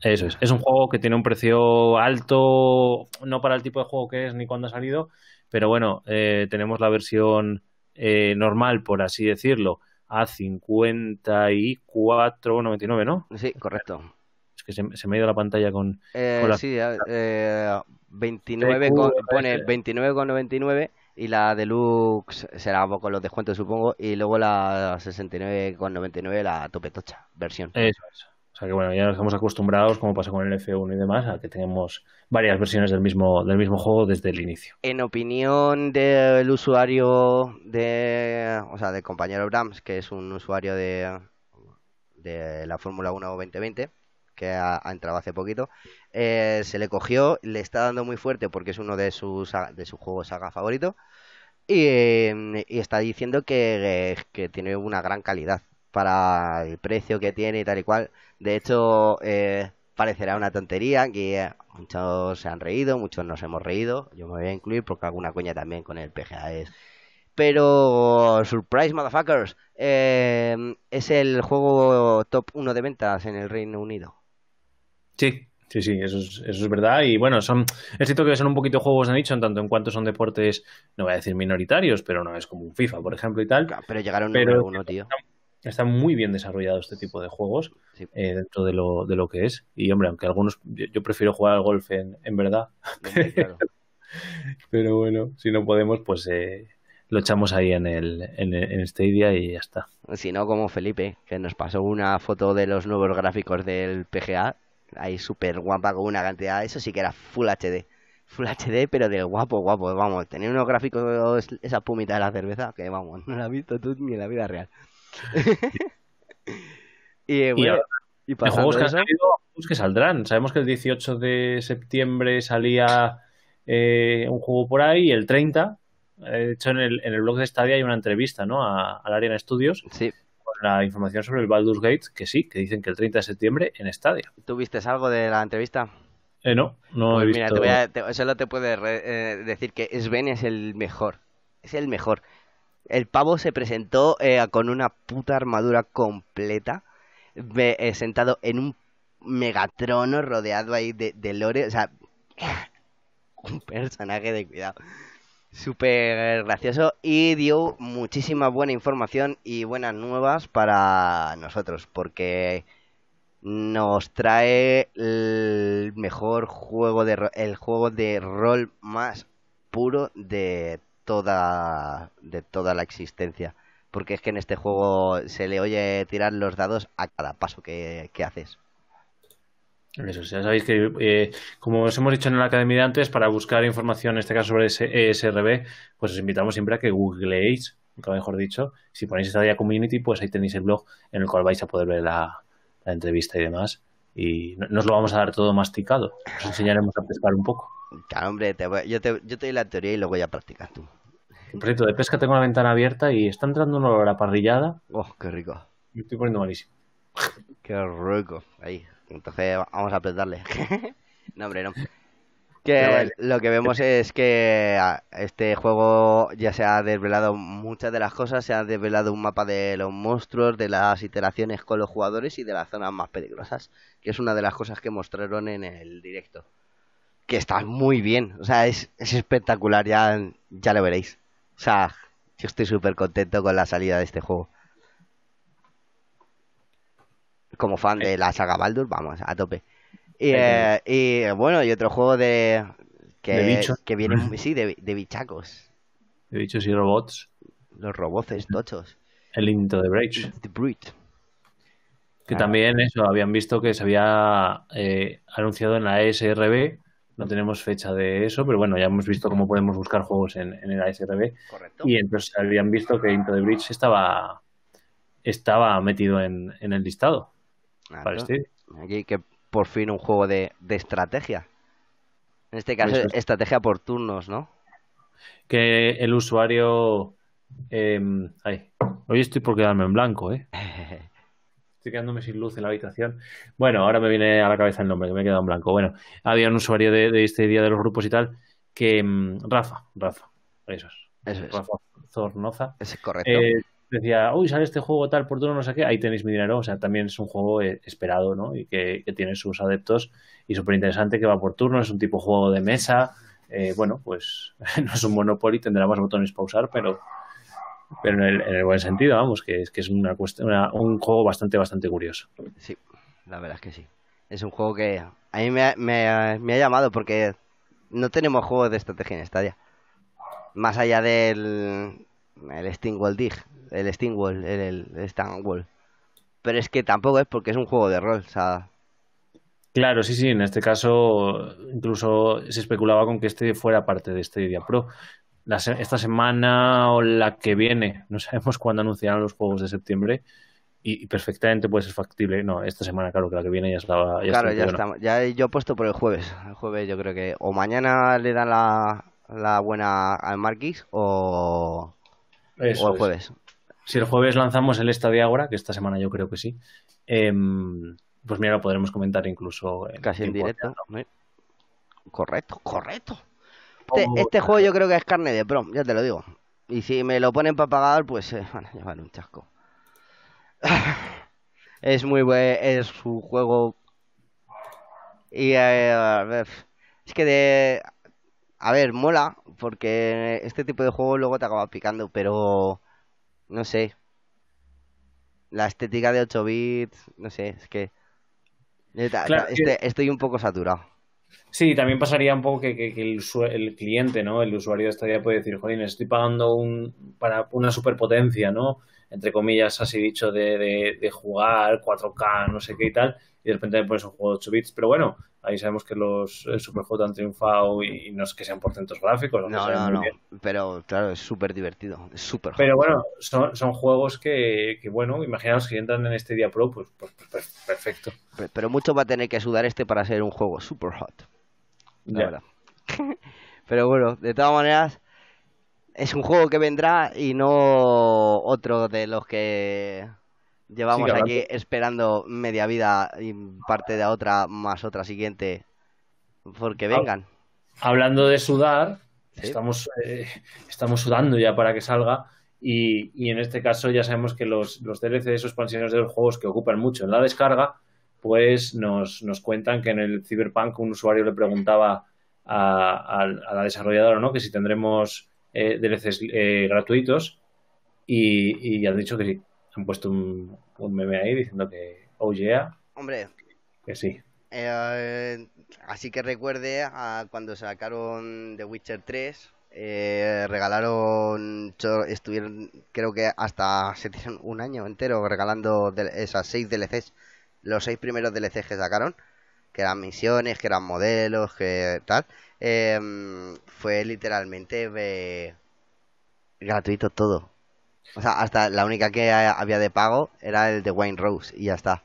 Eso es. Es un juego que tiene un precio alto, no para el tipo de juego que es ni cuando ha salido, pero bueno, eh, tenemos la versión eh, normal, por así decirlo, a 54,99, ¿no? Sí, correcto. Es que se, se me ha ido la pantalla con... Eh, Con la- sí, eh, eh, 29 TQ, con- pone parece. 29,99 y la deluxe será con los descuentos supongo y luego la 69,99 la tope tocha versión. Eso es. O sea que bueno, ya nos estamos acostumbrados, como pasa con el F1 y demás, a que tengamos varias versiones del mismo, del mismo juego desde el inicio. En opinión del usuario de, o sea, del compañero Brahms, que es un usuario de, de la Fórmula 1 2020, que ha, entrado hace poquito, eh, se le cogió, le está dando muy fuerte porque es uno de sus, de sus juegos saga favorito, y, y está diciendo que, que tiene una gran calidad para el precio que tiene y tal y cual. De hecho, eh, parecerá una tontería, que eh, muchos se han reído, muchos nos hemos reído. Yo me voy a incluir porque alguna coña también con el PGA es. Pero, surprise, motherfuckers, eh, es el juego top 1 de ventas en el Reino Unido. Sí, sí, sí, eso es, eso es verdad. Y bueno, son, es cierto que son un poquito juegos de nicho, en tanto en cuanto son deportes, no voy a decir minoritarios, pero no es como un FIFA, por ejemplo, y tal. Pero llegaron Pero- número uno, tío. Está muy bien desarrollado este tipo de juegos Sí. eh, dentro de lo, de lo que es. Y hombre, aunque algunos, yo, yo prefiero jugar al golf en, en verdad, Claro. pero bueno, si no podemos, pues eh, lo echamos ahí en el, en, el- en Stadia y ya está. Si no, como Felipe, que nos pasó una foto de los nuevos gráficos del PGA, ahí súper guapa con una cantidad, eso sí que era Full HD. Full HD, pero del guapo, guapo, vamos, tenía unos gráficos, esa pumita de la cerveza, que vamos, no la has visto tú ni en la vida real. y bueno, y juegos que han eso, salido, juegos que saldrán. Sabemos que el 18 de septiembre salía eh, un juego por ahí y el 30, eh, de hecho en el, en el blog de Stadia hay una entrevista ¿no? a, al Ariana Studios sí, con la información sobre el Baldur's Gate, que sí, que dicen que el 30 de septiembre en Stadia. ¿tú viste algo de la entrevista? Eh, no, no he Pues visto. mira, te voy a- te- solo te puedo re- eh, decir que Sven es el mejor. Es el mejor. El pavo se presentó eh, con una puta armadura completa, eh, sentado en un megatrono rodeado ahí de, de lore. O sea, un personaje de cuidado. Súper gracioso y dio muchísima buena información y buenas nuevas para nosotros, porque nos trae el mejor juego de el juego de rol más puro de toda de toda la existencia porque es que en este juego se le oye tirar los dados a cada paso que, que haces Eso, ya sabéis que, eh, como os hemos dicho en la academia de antes, para buscar información, en este caso sobre ESRB, pues os invitamos siempre a que googleéis mejor dicho. Si ponéis Stadia Community, pues ahí tenéis el blog en el cual vais a poder ver la entrevista y demás. Y no, no os lo vamos a dar todo masticado, os enseñaremos a pescar un poco. Claro, hombre, te voy- yo, te, yo te doy la teoría y luego ya practicas tú. Por cierto, de pesca tengo la ventana abierta y está entrando un olor a parrillada. Oh, qué rico. Me estoy poniendo malísimo. Qué rico. Ahí. Entonces vamos a apretarle. no, hombre, no. Que vale. lo que vemos es que ah, este juego ya se ha desvelado muchas de las cosas, se ha desvelado un mapa de los monstruos, de las iteraciones con los jugadores y de las zonas más peligrosas, que es una de las cosas que mostraron en el directo. Que está muy bien, o sea, es, es espectacular, ya, ya lo veréis. O sea, yo estoy súper contento con la salida de este juego. Como fan de la saga Baldur, vamos, a tope. Y, eh, y, bueno, y otro juego de que, De bichos. que viene, sí, de, de bichacos. He dicho sí robots. Los roboces tochos. El Into the Breach. The Brute. Que Ah. también eso, habían visto que se había eh, anunciado en la ESRB. No tenemos fecha de eso, pero bueno, ya hemos visto cómo podemos buscar juegos en, en la ESRB. Correcto. Y entonces habían visto que Into the Breach estaba, estaba metido en, en el listado Claro. para este. Aquí que por fin un juego de, de estrategia. En este caso, es. estrategia por turnos, ¿no? Que el usuario. eh, ay, hoy estoy por quedarme en blanco, ¿eh? Estoy quedándome sin luz en la habitación. Bueno, ahora me viene a la cabeza el nombre, que me he quedado en blanco. Bueno, había un usuario de, de este día de los grupos y tal, que mm, Rafa, Rafa, eso es. Eso es. Rafa Zornoza. Ese es correcto. eh, decía, uy, sale este juego tal por turno, no sé qué, ahí tenéis mi dinero. O sea, también es un juego eh, esperado, ¿no? Y que, tiene sus adeptos y súper interesante, que va por turno, es un tipo juego de mesa. Eh, bueno, pues no es un Monopoly, tendrá más botones para usar, pero, pero en, el, en el buen sentido, vamos, que es que es una una- un juego bastante, bastante curioso. Sí, la verdad es que sí. Es un juego que a mí me ha, me ha- me ha llamado porque no tenemos juegos de estrategia en Stadia. Más allá del el Stingwall Dig, el Stingwall, el, el Stingwall. Pero es que tampoco es porque es un juego de rol, o sea, Claro, sí, sí, en este caso incluso se especulaba con que este fuera parte de este Stadia Pro. La se- esta semana o la que viene, no sabemos cuándo anunciarán los juegos de septiembre y, y perfectamente puede ser factible. No, esta semana, claro, que la que viene ya estaba. Ya claro, ya estamos. Ya yo he puesto por el jueves. El jueves yo creo que o mañana le dan la, la buena al Marquis o, Eso o el es. jueves. Si el jueves lanzamos el Stadia Agora, que esta semana yo creo que sí, em, pues mira, lo podremos comentar incluso en Casi en directo. ¿no? Correcto, correcto. Este, este juego yo creo que es carne de prom, ya te lo digo. Y si me lo ponen para pagar, pues eh, van a llevar un chasco. es muy buen, es un juego. Y eh, a ver, es que de. A ver, mola, porque este tipo de juego luego te acaba picando, pero. No sé. La estética de 8 bits, no sé, es que. Claro, este- estoy un poco saturado. Sí, también pasaría un poco que, que- que el cliente, ¿no? El usuario de Stadia puede decir, jolín, estoy pagando un, para una superpotencia, ¿no? Entre comillas, así dicho, de, de, de jugar 4K, no sé qué y tal, y de repente pones un juego de 8 bits, pero bueno, ahí sabemos que los Superhot han triunfado y, y no es que sean portentos gráficos, lo que No, no, muy no. bien. Pero claro, es súper divertido. Es súper Pero bueno, son, son juegos que, que, bueno, imaginaos que entran en este día Pro, pues, pues, pues, perfecto. Pe- Pero mucho va a tener que sudar este para ser un juego super hot. La verdad. Pero bueno, de todas maneras, es un juego que vendrá y no otro de los que llevamos aquí esperando media vida y parte de otra más otra siguiente porque vengan. Hablando de sudar, Sí. estamos, eh, estamos sudando ya para que salga. Y, y en este caso ya sabemos que los, los DLCs o expansiones de los juegos que ocupan mucho en la descarga, pues nos, nos cuentan que en el Cyberpunk un usuario le preguntaba a, a- a la desarrolladora ¿no? que si tendremos eh, DLCs eh, gratuitos y, y han dicho que sí. Han puesto un, un meme ahí diciendo que, oh yeah, Hombre, que sí. Eh, así que recuerde a cuando sacaron The Witcher 3, eh, regalaron, estuvieron, creo que hasta se tiran un año entero regalando esas seis DLCs, los seis primeros DLCs que sacaron, que eran misiones, que eran modelos, que tal, em, fue literalmente eh, gratuito todo. O sea, hasta la única que ha- había de pago era el de Wayne Rose y ya está.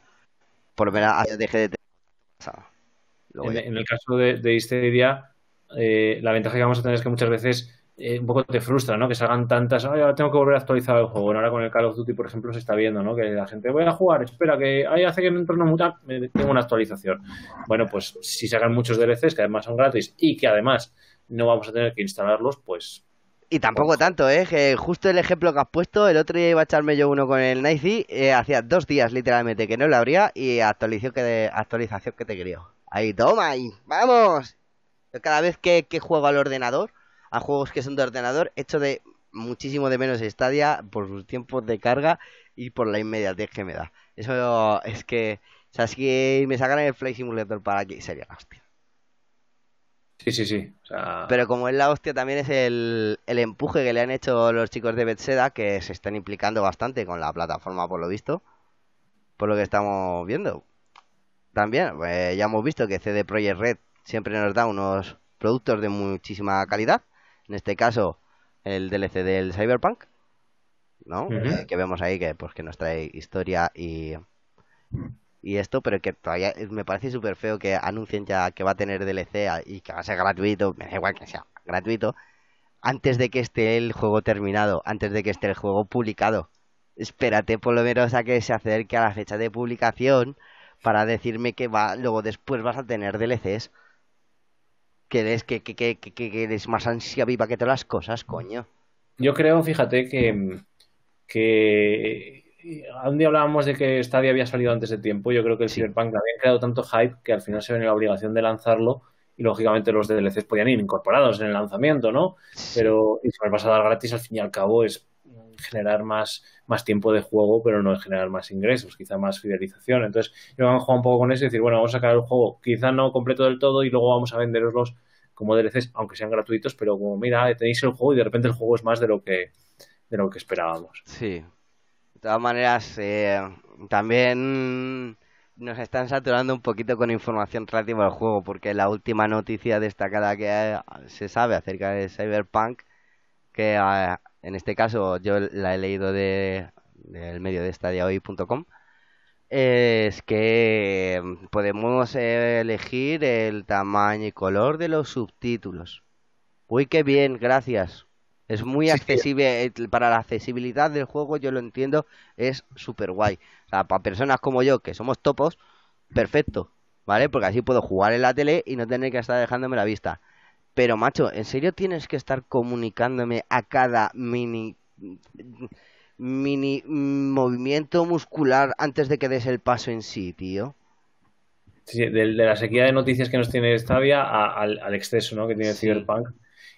Por lo menos dejé de tener. o sea, luego En, el caso de, de Stadia, eh, la ventaja que vamos a tener es que muchas veces eh, un poco te frustra, ¿no? Que salgan tantas, "Ay, ahora tengo que volver a actualizar el juego. Bueno, ahora con el Call of Duty, por ejemplo, se está viendo, ¿no? Que la gente, voy a jugar, espera, que ay, hace que me entorno mutar, me- tengo una actualización. Bueno, pues si sacan muchos DLCs que además son gratis y que además no vamos a tener que instalarlos, pues Y tampoco tanto, ¿eh? Que justo el ejemplo que has puesto, el otro día iba a echarme yo uno con el Nice eh, hacía dos días literalmente que no lo abría y actualización que, de, actualización que te quería. Ahí, toma, ahí, vamos. Yo cada vez que, que juego al ordenador, a juegos que son de ordenador, echo de muchísimo de menos Stadia por sus tiempos de carga y por la inmediatez que me da. Eso es que, o sea, si me sacaran el Flight Simulator para aquí, sería la hostia. Sí, sí, sí. O sea, Pero como es la hostia, también es el, el empuje que le han hecho los chicos de Bethesda, que se están implicando bastante con la plataforma, por lo visto. Por lo que estamos viendo. También, pues, ya hemos visto que CD Projekt Red siempre nos da unos productos de muchísima calidad. En este caso, el DLC del Cyberpunk. ¿No? Eh, que vemos ahí que, pues, que nos trae historia y, y esto, pero que todavía es- me parece súper feo que anuncien ya que va a tener DLC y que va a ser gratuito, me da igual que sea gratuito, antes de que esté el juego terminado, antes de que esté el juego publicado. Espérate por lo menos a que se acerque a la fecha de publicación para decirme que va, luego después vas a tener DLCs. Que que, que, que, que, que eres más ansia viva que todas las cosas, coño. Yo creo, fíjate, que, que un día hablábamos de que Stadia había salido antes de tiempo. Yo creo que el Sí. Cyberpunk había creado tanto hype que al final se ven en la obligación de lanzarlo y lógicamente los DLCs podían ir incorporados en el lanzamiento, ¿no? Pero y si me vas a dar gratis, al fin y al cabo es generar más, más tiempo de juego, pero no es generar más ingresos, quizá más fidelización. Entonces, yo me a jugar un poco con eso y decir, bueno, vamos a sacar el juego quizá no completo del todo y luego vamos a venderoslos como DLCs, aunque sean gratuitos, pero como mira, tenéis el juego y de repente el juego es más de lo que, de lo que esperábamos. Sí. De todas maneras, eh, también nos están saturando un poquito con información relativa al juego, porque la última noticia destacada que se sabe acerca de Cyberpunk, que eh, en este caso yo la he leído de, del medio de stadiahoy.com, es que podemos elegir el tamaño y color de los subtítulos. Uy, qué bien, gracias. Es muy Sí, accesible, eh, para la accesibilidad del juego yo lo entiendo, es súper guay. O sea, para personas como yo, que somos topos, perfecto, ¿vale? Porque así puedo jugar en la tele y no tener que estar dejándome la vista. Pero, macho, ¿en serio tienes que estar comunicándome a cada mini mini movimiento muscular antes de que des el paso en sí, tío? Sí, de, de la sequía de noticias que nos tiene Stadia a- al, al exceso ¿no? que tiene Sí. Cyberpunk.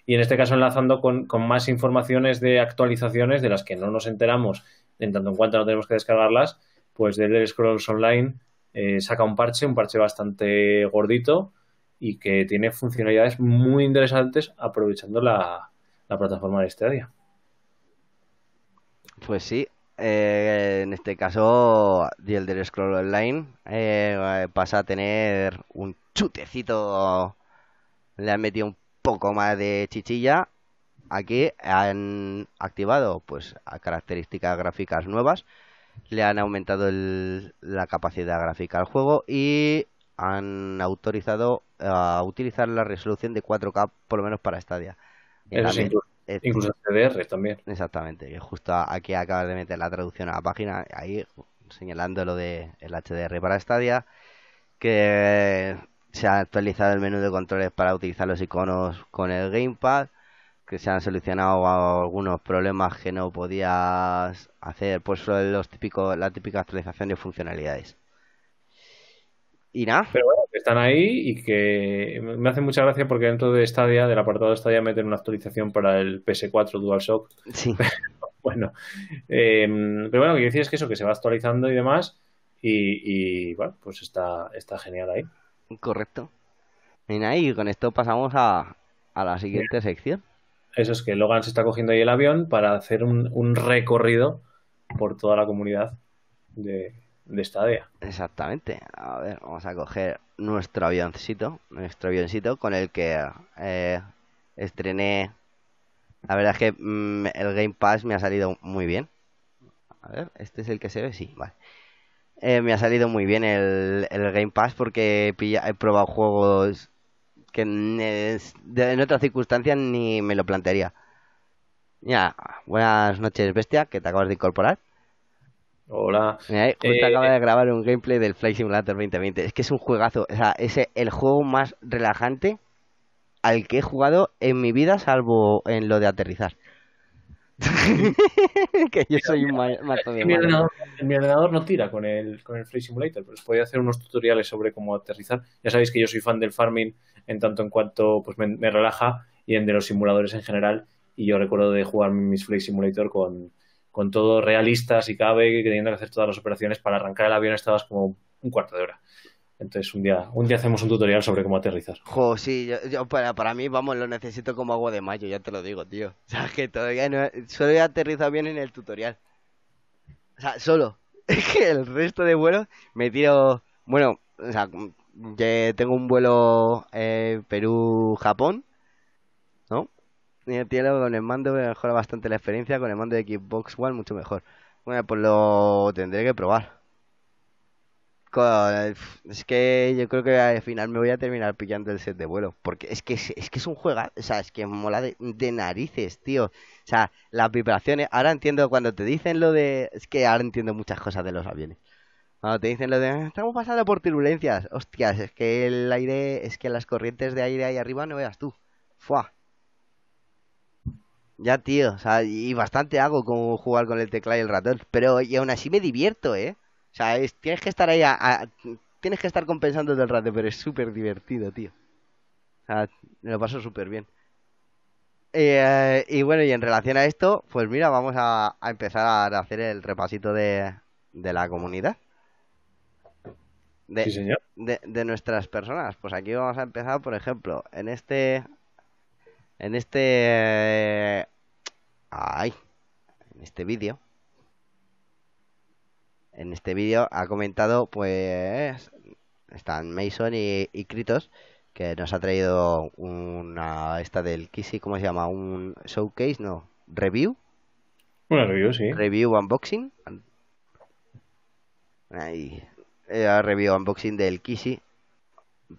Y en este caso enlazando con, más informaciones de actualizaciones de las que no nos enteramos en tanto en cuanto no tenemos que descargarlas, pues The Elder Scrolls Online eh, saca un parche, un parche bastante gordito y que tiene funcionalidades muy interesantes aprovechando la, la plataforma de Stadia. Pues sí, eh, en este caso, The Elder Scroll Online eh, pasa a tener un chutecito, le han metido un poco más de chichilla. Aquí han activado pues a características gráficas nuevas, le han aumentado el- la capacidad gráfica al juego y han autorizado a utilizar la resolución de 4K por lo menos para Stadia. Eso de- incluso, eh, incluso CDR también. Exactamente, que justo aquí acabas de meter la traducción a la página, ahí señalando lo de el HDR para Stadia, que se ha actualizado el menú de controles para utilizar los iconos con el gamepad, que se han solucionado algunos problemas que no podías hacer, pues los típicos, la típica actualización de funcionalidades. Y nada, Pero bueno, que están ahí y que me hace mucha gracia porque dentro de Stadia, del apartado de Stadia, meten una actualización para el PS4 DualShock. sí, Bueno, eh, pero bueno, lo que decía es que eso, que se va actualizando y demás. Y, y, bueno, pues está, está genial ahí. Correcto. Y con esto pasamos a, a la siguiente sección. Eso es que Logan se está cogiendo ahí el avión para hacer un, un recorrido por toda la comunidad de, de Stadia. Exactamente. A ver, vamos a coger nuestro avioncito, nuestro avioncito con el que eh, estrené La verdad es que mm, el Game Pass me ha salido muy bien. A ver, ¿este es el que se ve? Sí, vale. Eh, me ha salido muy bien el, el Game Pass porque he, pilla- he probado juegos que en, otras circunstancias ni me lo plantearía. Ya, buenas noches, bestia, que te acabas de incorporar. Hola. Mira, justo Eh, acaba de grabar un gameplay del Flight Simulator 2020. Es que es un juegazo. O sea, es el juego más relajante al que he jugado en mi vida, salvo en lo de aterrizar. que yo soy un ma- mazo de En mi, ordenador, en mi ordenador no tira con el, con el Flight Simulator, pero os podía hacer unos tutoriales sobre cómo aterrizar. Ya sabéis que yo soy fan del farming en tanto en cuanto pues me, me relaja y en de los simuladores en general. Y yo recuerdo de jugar mis Flight Simulator con, con todo realista, si cabe, teniendo que hacer todas las operaciones para arrancar el avión estabas como un cuarto de hora. Entonces un día, un día hacemos un tutorial sobre cómo aterrizar. Jo, sí, yo, para, para mí, vamos, lo necesito como agua de mayo, ya te lo digo, tío. O sea, que todavía no... Solo he aterrizado bien en el tutorial. O sea, solo. Es que el resto de vuelos me tiro... Bueno, o sea, que tengo un vuelo eh, Perú-Japón, ¿no? Y el tío con el mando me mejora bastante la experiencia, con el mando de Xbox One mucho mejor. Bueno, pues lo tendré que probar. Es que yo creo que al final me voy a terminar pillando el set de vuelo. Porque es que es, que es un juego, o sea, es que mola de, narices, tío. O sea, las vibraciones. Ahora entiendo cuando te dicen lo de. Es que ahora entiendo muchas cosas de los aviones. Cuando te dicen lo de. "Ah, Estamos pasando por turbulencias. Hostias, es que el aire. Es que las corrientes de aire ahí arriba no veas tú. Fua. Ya, tío. O sea, y bastante hago con jugar con el teclado y el ratón. Pero y aún así me divierto, ¿eh? O sea, es- tienes que estar ahí a- a- tienes que estar compensando todo el rato, pero es súper divertido, tío. O sea, me lo paso súper bien. Eh, y bueno, y en relación a esto, pues mira, vamos a, a empezar a hacer el repasito de, de la comunidad. De, Sí, señor. de, de nuestras personas. Pues aquí vamos a empezar, por ejemplo, en este. En este. Ay. En este vídeo. En este vídeo ha comentado, pues. Están Mason y, y Kritos. Que nos ha traído una. Esta del Kissy, ¿cómo se llama? Un showcase, no. Review. Una review, sí. Review unboxing. Ahí. eh, review unboxing del Kissy.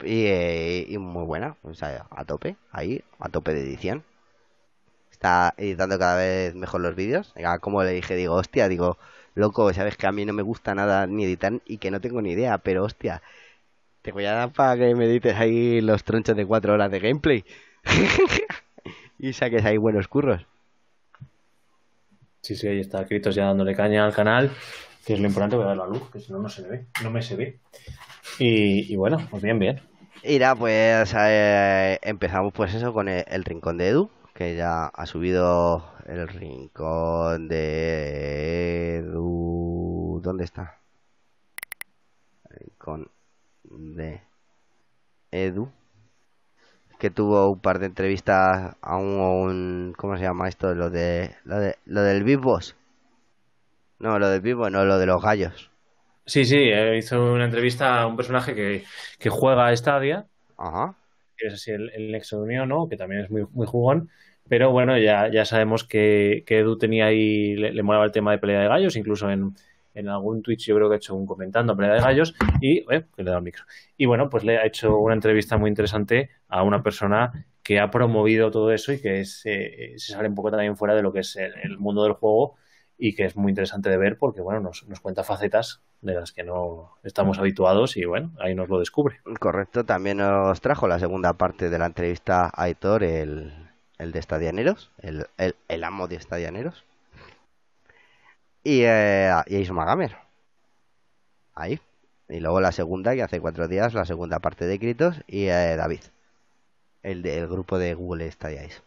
Y, eh, y muy buena. O sea, a tope. Ahí, a tope de edición. Está editando cada vez mejor los vídeos. Como le dije, digo, hostia, digo, loco, sabes que a mí no me gusta nada ni editar y que no tengo ni idea, pero hostia, te voy a dar para que me edites ahí los tronchos de cuatro horas de gameplay. y saques ahí buenos curros. Sí, sí, ahí está Critos ya dándole caña al canal, que es lo importante, voy a dar la luz, que si no, no se me ve, no me se ve. Y, y bueno, pues bien, bien. Y nada, pues eh, empezamos pues eso con el, el rincón de Edu, que ya ha subido el rincón de Edu. ¿Dónde está? El rincón de Edu. Que tuvo un par de entrevistas a un, un- ¿cómo se llama esto? Lo de lo de lo del Big Boss. No, lo del Boss, no, lo de los gallos. Sí, sí, eh, hizo una entrevista a un personaje que, que juega a Stadia, Ajá. que es así el, el nexo de unión, ¿no? Que también es muy, muy jugón. Pero bueno, ya, ya sabemos que, que Edu tenía ahí, le, le molaba el tema de pelea de gallos, incluso en, en algún Twitch yo creo que ha hecho un comentando pelea de gallos y, eh, que le da el micro. Y bueno, pues le ha hecho una entrevista muy interesante a una persona que ha promovido todo eso y que es, eh, se sale un poco también fuera de lo que es el, el mundo del juego y que es muy interesante de ver porque, bueno, nos, nos cuenta facetas de las que no estamos habituados y, bueno, ahí nos lo descubre. Correcto, también nos trajo la segunda parte de la entrevista a Aitor, el, el de Estadianeros, el, el, el amo de Estadianeros. Y, eh, y Isma Gamer. Ahí. Y luego la segunda, que hace cuatro días, la segunda parte de Critos y eh, David, el del grupo de Google Stadiais.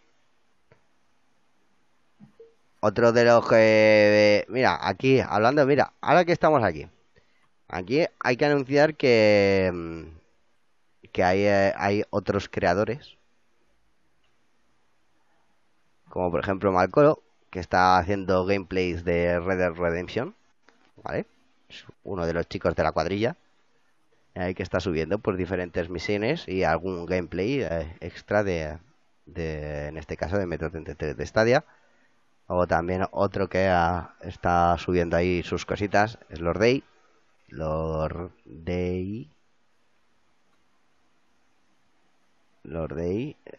Otro de los que... Mira, aquí, hablando, mira, ahora que estamos aquí. Aquí hay que anunciar que... mm, que hay, eh, hay otros creadores. Como por ejemplo Malcolo, que está haciendo gameplays de Red Dead Redemption. ¿Vale? Es uno de los chicos de la cuadrilla. Ahí que está subiendo por diferentes misiones y algún gameplay eh, extra de, de, en este caso de Metro 33 de Stadia. O también otro que ha- está subiendo ahí sus cositas es Lord Day. Lord Day. Lord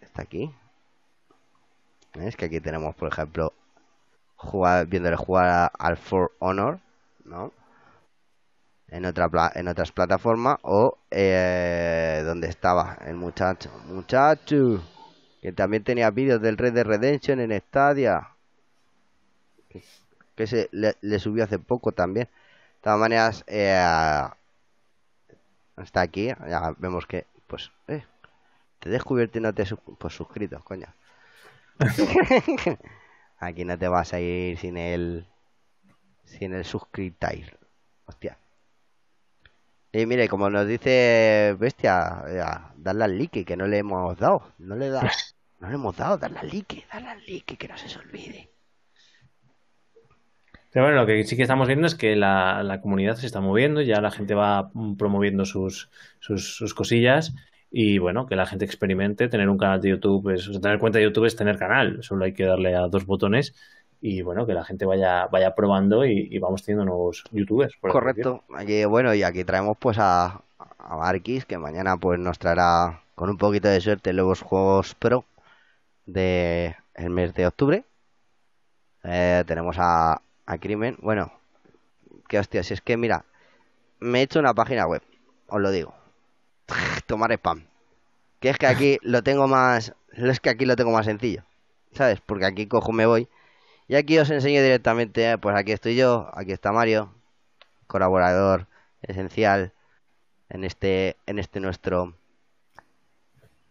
está aquí. Es que aquí tenemos, por ejemplo, jugar, viéndole jugar a- al For Honor, ¿no? En otra pla- en otras plataformas o eh, donde estaba el muchacho, muchacho, que también tenía vídeos del Red Dead Redemption en Stadia, que, se le, subió hace poco también. De todas maneras, eh, está aquí, ya vemos que, pues, eh, te he descubierto y no te he pues, suscrito, coño. Aquí no te vas a ir sin el sin el suscribir. Hostia. Y mire, como nos dice Bestia, ya, darle al like que no le hemos dado. No le da, no le hemos dado, darle al like, darle al like que no se os olvide. Pero bueno, lo que sí que estamos viendo es que la, la comunidad se está moviendo, ya la gente va promoviendo sus, sus, sus cosillas y bueno, que la gente experimente. Tener un canal de YouTube, es, o sea, tener cuenta de YouTube es tener canal, solo hay que darle a dos botones y bueno, que la gente vaya, vaya probando y, y vamos teniendo nuevos youtubers. por. Correcto. Aquí, bueno, y aquí traemos pues a, a Marquis, que mañana pues nos traerá con un poquito de suerte nuevos juegos pro de el mes de octubre. Eh, tenemos a, a Crimen. Bueno, que hostia, si es que mira, me he hecho una página web, os lo digo. Tomar spam. Que es que aquí lo tengo más, es que aquí lo tengo más sencillo, ¿sabes? Porque aquí cojo, me voy y aquí os enseño directamente, eh, pues aquí estoy yo, aquí está Mario, colaborador esencial en este, en este nuestro,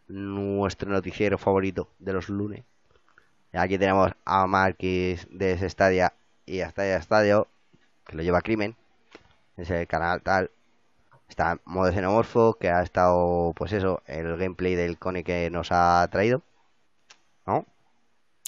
nuestro noticiero favorito de los lunes. Aquí tenemos a Marquis de Stadia y a Stadia Stadio, que lo lleva Crimen, es el canal tal. Está modo xenomorfo, que ha estado, pues eso, el gameplay del Cone que nos ha traído. ¿No?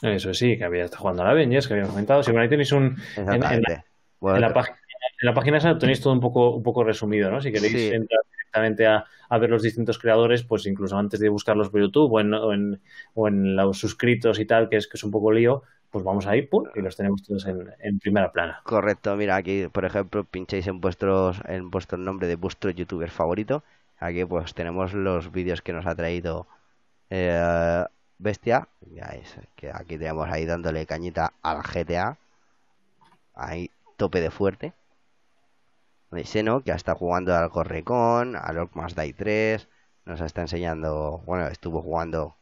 Eso sí, que había estado jugando a la Avengers, que habíamos comentado. Si bueno, ahí tenéis un. En, en la, Exactamente. Bueno, en la página, en la página esa tenéis todo un poco, un poco resumido, ¿no? Si queréis Sí. entrar directamente a, a ver los distintos creadores, pues incluso antes de buscarlos por YouTube o en, o en, o en los suscritos y tal, que es que es un poco lío, pues vamos ahí, pum, y los tenemos todos en, en primera plana. Correcto, mira aquí, por ejemplo, pincháis en vuestros en vuestro nombre de vuestro youtuber favorito. Aquí pues tenemos los vídeos que nos ha traído eh, Bestia. Es, que aquí tenemos ahí dándole cañita al GTA. Ahí tope de fuerte. Seno, que estado jugando al Correcon, al Orc Más Day 3. Nos está enseñando, bueno, estuvo jugando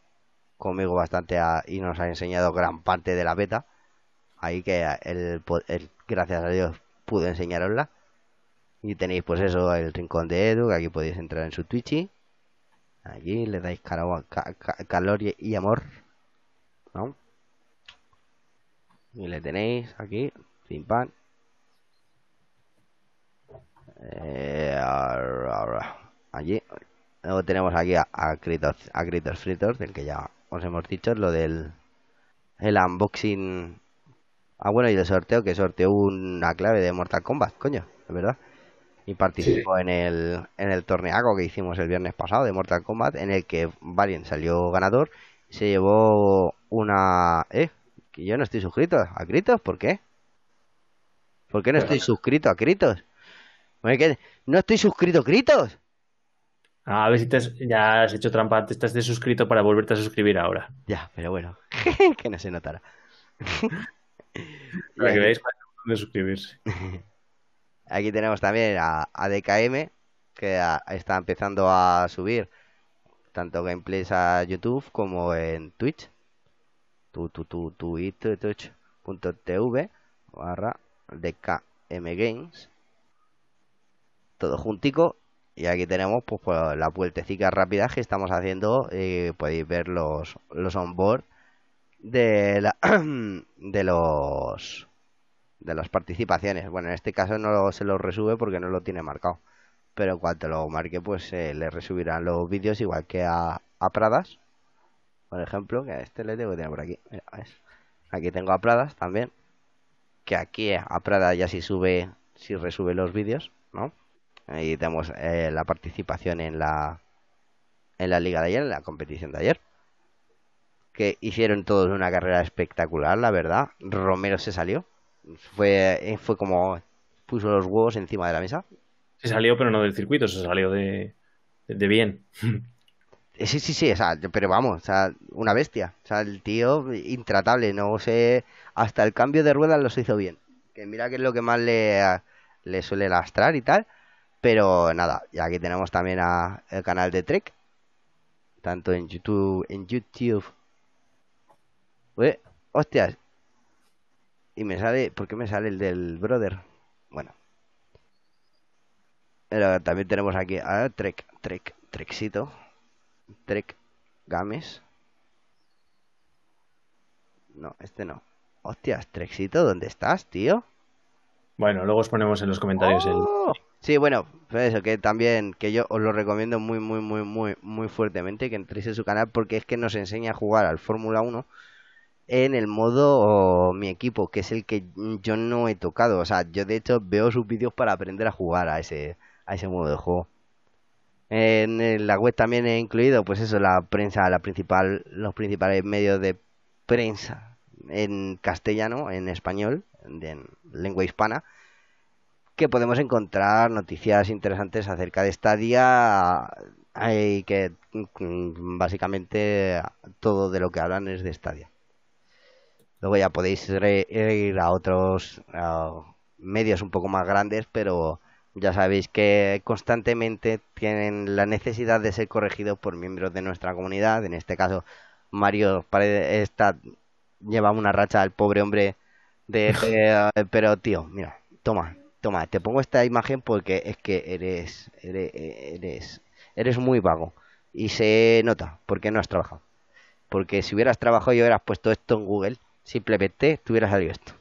conmigo bastante a- y nos ha enseñado gran parte de la beta. Ahí que po- él, gracias a Dios pudo enseñarosla. Y tenéis pues eso el rincón de Edu aquí podéis entrar en su Twitch. Aquí le dais caro- ca- ca- calor y, amor y le tenéis aquí pim pam Eh, allí. Luego tenemos aquí a, a Critters a Critters Fritters del que ya os hemos dicho lo del el unboxing Ah, bueno, y el sorteo, que sorteó una clave de Mortal Kombat, coño, de verdad. Y participó en el, en el torneaco que hicimos el viernes pasado de Mortal Kombat, en el que Valiant salió ganador. Se llevó una... ¿Eh? Que yo no estoy suscrito a Critos, ¿por qué? ¿Por qué no estoy suscrito a Critos? No estoy suscrito a Critos. A ver si te has- ya has hecho trampa, te estás desuscrito para volverte a suscribir ahora. Ya, pero bueno, que no se notara. Para que veáis de suscribirse. Aquí tenemos también a, a DKM, que a- está empezando a subir tanto gameplays a YouTube como en Twitch. Tu, tu, tu, tu, twitch.tv barra DKM Games. Todo juntico. Y aquí tenemos pues, pues, la vueltecita rápida que estamos haciendo. eh, podéis ver los, los onboard de, la, de los de las participaciones. Bueno, en este caso no se lo resube porque no lo tiene marcado. Pero en cuanto lo marque, pues eh, le resubirán los vídeos igual que a, a Pradas. Por ejemplo, que a este le tengo que tener por aquí. Mira. Aquí tengo a Pradas también. Que aquí a Pradas ya sí sube, sí resube los vídeos, ¿no? Ahí tenemos eh, la participación en la en la liga de ayer, en la competición de ayer. que hicieron todos una carrera espectacular, la verdad. Romero se salió. Fue, eh, fue como puso los huevos encima de la mesa. Se salió, pero no del circuito, se salió de, de bien. Eh, Sí, sí, sí, o sea, pero vamos, o sea, una bestia. O sea, el tío intratable, no sé, hasta el cambio de ruedas los hizo bien. Que mira que es lo que más le, le suele lastrar y tal. Pero nada, y aquí tenemos también a el canal de Trek. Tanto en YouTube, en YouTube. Ué, hostias. Y me sale, ¿por qué me sale el del brother? Bueno. Pero también tenemos aquí a Trek, Trek, Treksito. Trek Games. No, este no. Hostias, Treksito, ¿dónde estás, tío? Bueno, luego os ponemos en los comentarios el... Sí, bueno, pues eso, que también, que yo os lo recomiendo muy, muy, muy, muy, muy fuertemente, que entréis en su canal, porque es que nos enseña a jugar al Fórmula 1 en el modo mi equipo, que es el que yo no he tocado. O sea, yo de hecho veo sus vídeos para aprender a jugar a ese, a ese modo de juego. En la web también he incluido, pues eso, la prensa, la principal, los principales medios de prensa en castellano, en español, en lengua hispana, que podemos encontrar noticias interesantes acerca de Stadia y que mm, básicamente todo de lo que hablan es de Stadia. Luego ya podéis ir a otros medios un poco más grandes, pero ya sabéis que constantemente tienen la necesidad de ser corregidos por miembros de nuestra comunidad. En este caso, Mario está, lleva una racha al pobre hombre de... de- pero tío, mira, toma, toma, te pongo esta imagen porque es que eres, eres, eres, eres muy vago y se nota porque no has trabajado. Porque si hubieras trabajado y hubieras puesto esto en Google, simplemente te hubiera salido esto.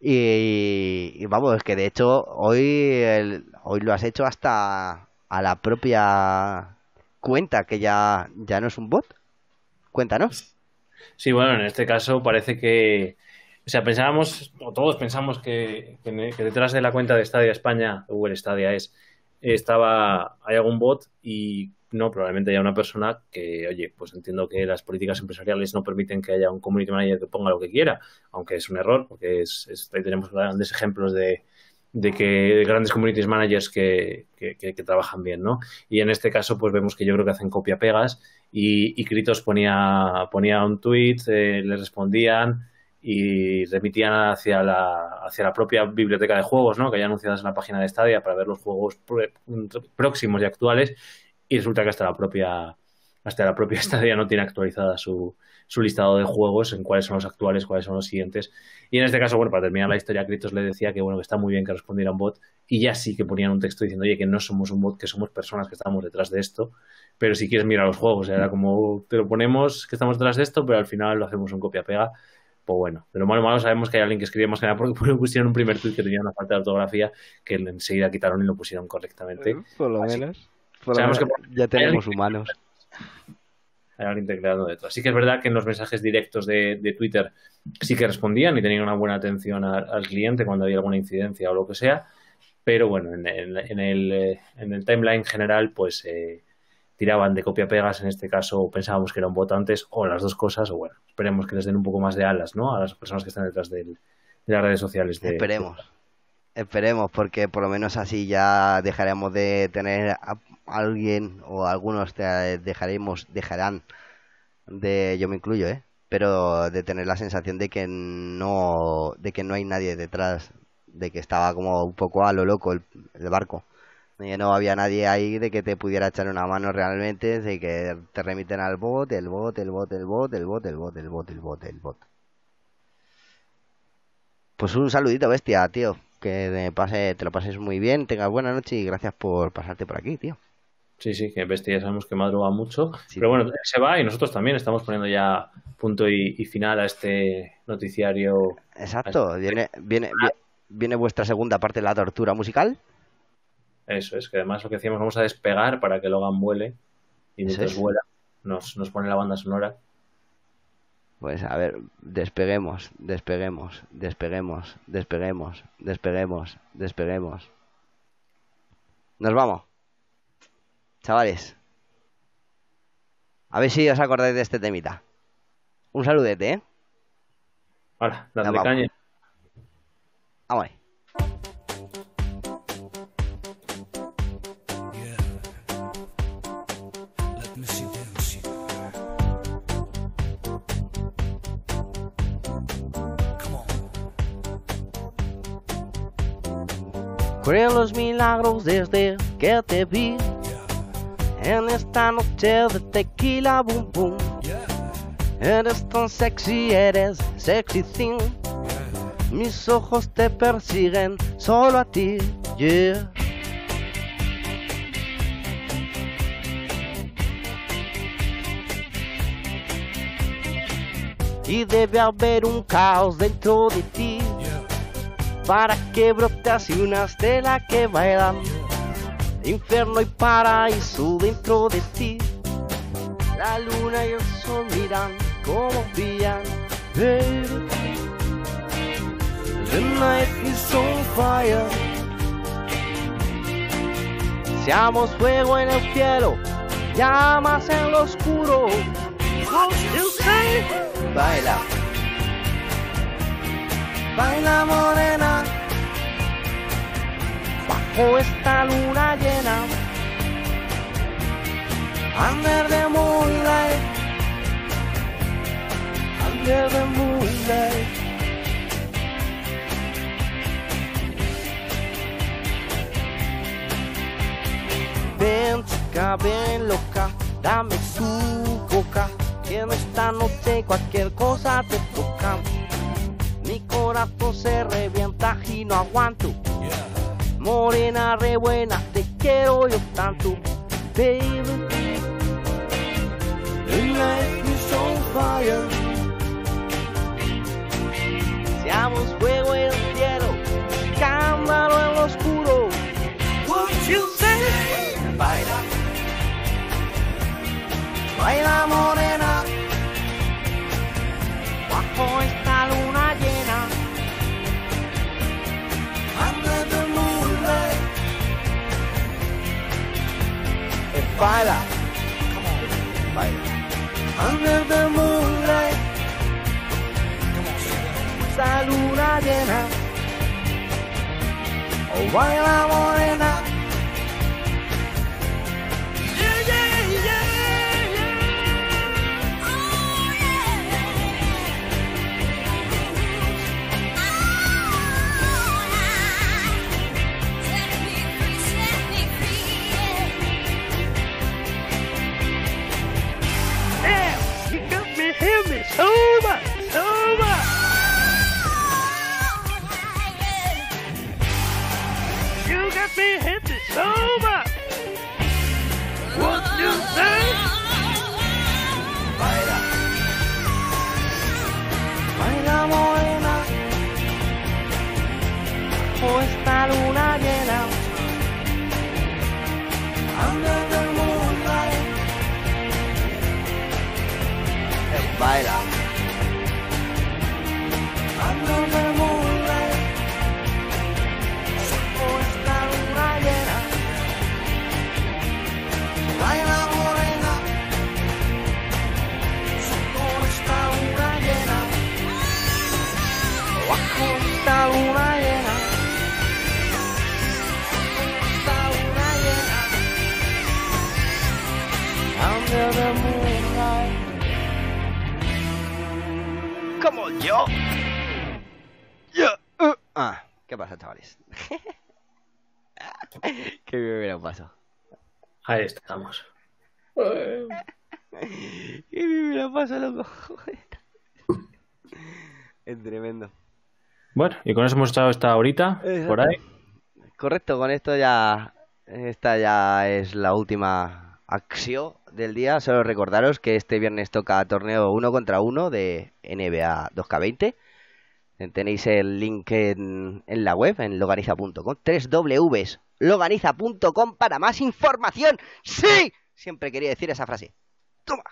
Y, y vamos, es que de hecho hoy, el- hoy lo has hecho hasta a la propia cuenta, que ya, ya no es un bot. Cuéntanos. Sí, bueno, en este caso parece que, o sea, pensábamos, o todos pensamos que, que- detrás de la cuenta de Stadia España, Google Stadia es, estaba, hay algún bot y no, probablemente haya una persona que, oye, pues entiendo que las políticas empresariales no permiten que haya un community manager que ponga lo que quiera, aunque es un error, porque es, es- ahí tenemos grandes ejemplos de, de que grandes community managers que, que, que- que trabajan bien, ¿no? Y en este caso, pues vemos que yo creo que hacen copia-pegas y, y Kritos ponía, ponía un tweet, eh, le respondían y remitían hacia la, hacia la propia biblioteca de juegos, ¿no? Que hay anunciadas en la página de Stadia para ver los juegos pr- próximos y actuales y resulta que hasta la propia hasta la propia Stadia no tiene actualizada su, su listado de juegos en cuáles son los actuales, cuáles son los siguientes. Y en este caso, bueno, para terminar la historia, Kritos le decía que bueno, que está muy bien que respondiera un bot y ya sí que ponían un texto diciendo, oye, que no somos un bot, que somos personas que estamos detrás de esto, pero si quieres mirar los juegos, era como, te lo ponemos que estamos detrás de esto, pero al final lo hacemos un copia-pega. Pues bueno, de lo malo malo sabemos que hay alguien que escribe más que nada porque pusieron un primer tweet que tenía una falta de ortografía que enseguida quitaron y lo pusieron correctamente. Por lo Así- menos. Por lo Sabemos menos que- ya tenemos humanos. Hay alguien tecleando detrás. Sí que es verdad que en los mensajes directos de, de Twitter sí que respondían y tenían una buena atención al, al cliente cuando había alguna incidencia o lo que sea, pero bueno, en, el- en el, eh, en el timeline general pues eh, tiraban de copia-pegas, en este caso pensábamos que era un bot antes o las dos cosas, o bueno, esperemos que les den un poco más de alas, ¿no? A las personas que están detrás de las redes sociales. De, Esperemos. Esperemos, porque por lo menos así ya dejaremos de tener a alguien o algunos te- dejaremos, dejarán de, yo me incluyo, ¿eh? Pero de tener la sensación de que no, de que no hay nadie detrás, de que estaba como un poco a lo loco el, el barco. No había nadie ahí de que te pudiera echar una mano realmente, de que te remiten al bot, el bot, el bot, el bot, el bot, el bot, el bot, el bot, el bot. Pues un saludito, bestia, tío. Que te, pase, te lo pases muy bien, tengas buena noche y gracias por pasarte por aquí, tío. Sí, sí, que Bestia ya sabemos que madruga mucho. Sí. Pero bueno, se va y nosotros también estamos poniendo ya punto y, y final a este noticiario. Exacto, viene, viene, vi- viene vuestra segunda parte de la tortura musical. Eso es, que además lo que decíamos, vamos a despegar para que Logan vuele. Y mientras es. vuela, nos, nos pone la banda sonora. Pues a ver, despeguemos, despeguemos, despeguemos, despeguemos, despeguemos, despeguemos. Nos vamos. Chavales. A ver si os acordáis de este temita. Un saludete, ¿eh? Ahora, vamos. caña. Vamos Creo los milagros desde que te vi. En esta noche de tequila boom boom. Eres tan sexy, eres sexy thing Mis ojos te persiguen solo a ti, yeah. Y debe haber un caos dentro de ti para que brote así una estela que baila. Infierno y paraíso dentro de ti. La luna y el sol miran como brillan. The night is on fire. Seamos fuego en el cielo, llamas en lo oscuro. Baila. Baila morena. Bajo esta luna llena. Under the moonlight. Under the moonlight. Ven chica, ven loca. Dame tu boca Que en esta noche cualquier cosa te toca mi corazón se revienta y no aguanto. Morena re buena, te quiero yo tanto, baby. The night is on fire. Seamos fuego en el cielo, cámbalo en lo oscuro. What you say? Baila, baila Baila. Baila. Under the moonlight. Esta luna llena. Oh, baila morena. Eh, Baila. Yo. Yo. uh, Ah, ¿qué pasa, chavales? Qué bien me lo paso. Ahí estamos. Qué bien me lo paso, loco. Es tremendo. Bueno, y con eso hemos echado esta horita Exacto. por ahí. Correcto, con esto ya. Esta ya es la última acción del día. Solo recordaros que este viernes toca torneo uno contra uno de NBA 2K20. Tenéis el link en, en la web, en loganiza.com. 3 Ws loganiza.com para más información. ¡Sí! Siempre quería decir esa frase. Toma.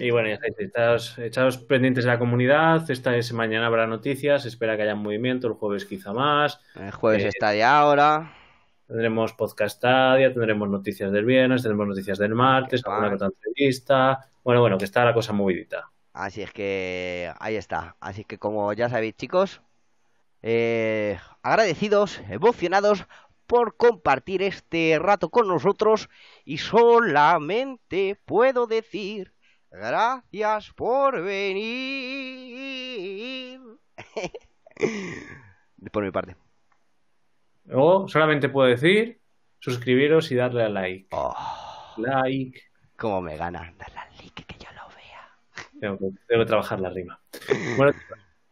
Y bueno, ya estáis, echaos pendientes de la comunidad. Esta es mañana habrá noticias. Espera que haya movimiento. El jueves quizá más. El jueves Eh, está ya ahora. Tendremos podcast día, tendremos noticias del viernes, tendremos noticias del martes, alguna otra entrevista. Bueno, bueno, que está la cosa movidita. Así es que ahí está. Así que como ya sabéis, chicos, eh, agradecidos, emocionados por compartir este rato con nosotros y solamente puedo decir gracias por venir. por mi parte. O solamente puedo decir suscribiros y darle a like. Oh, Like. cómo me gana darle al like que yo lo vea. Tengo que, tengo que trabajar la rima. Bueno,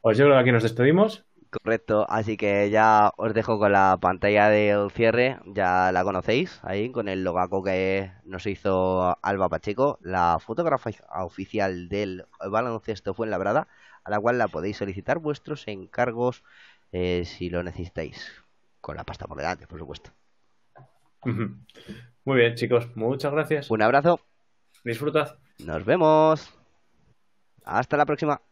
pues yo creo que aquí nos despedimos. Correcto, así que ya os dejo con la pantalla del cierre, ya la conocéis, ahí con el logaco que nos hizo Alba Pacheco, la fotógrafa oficial del baloncesto Fuenlabrada, a la cual la podéis solicitar vuestros encargos eh, si lo necesitáis, con la pasta por delante, por supuesto. Muy bien, chicos, muchas gracias. Un abrazo, Disfrutad. nos vemos, hasta la próxima.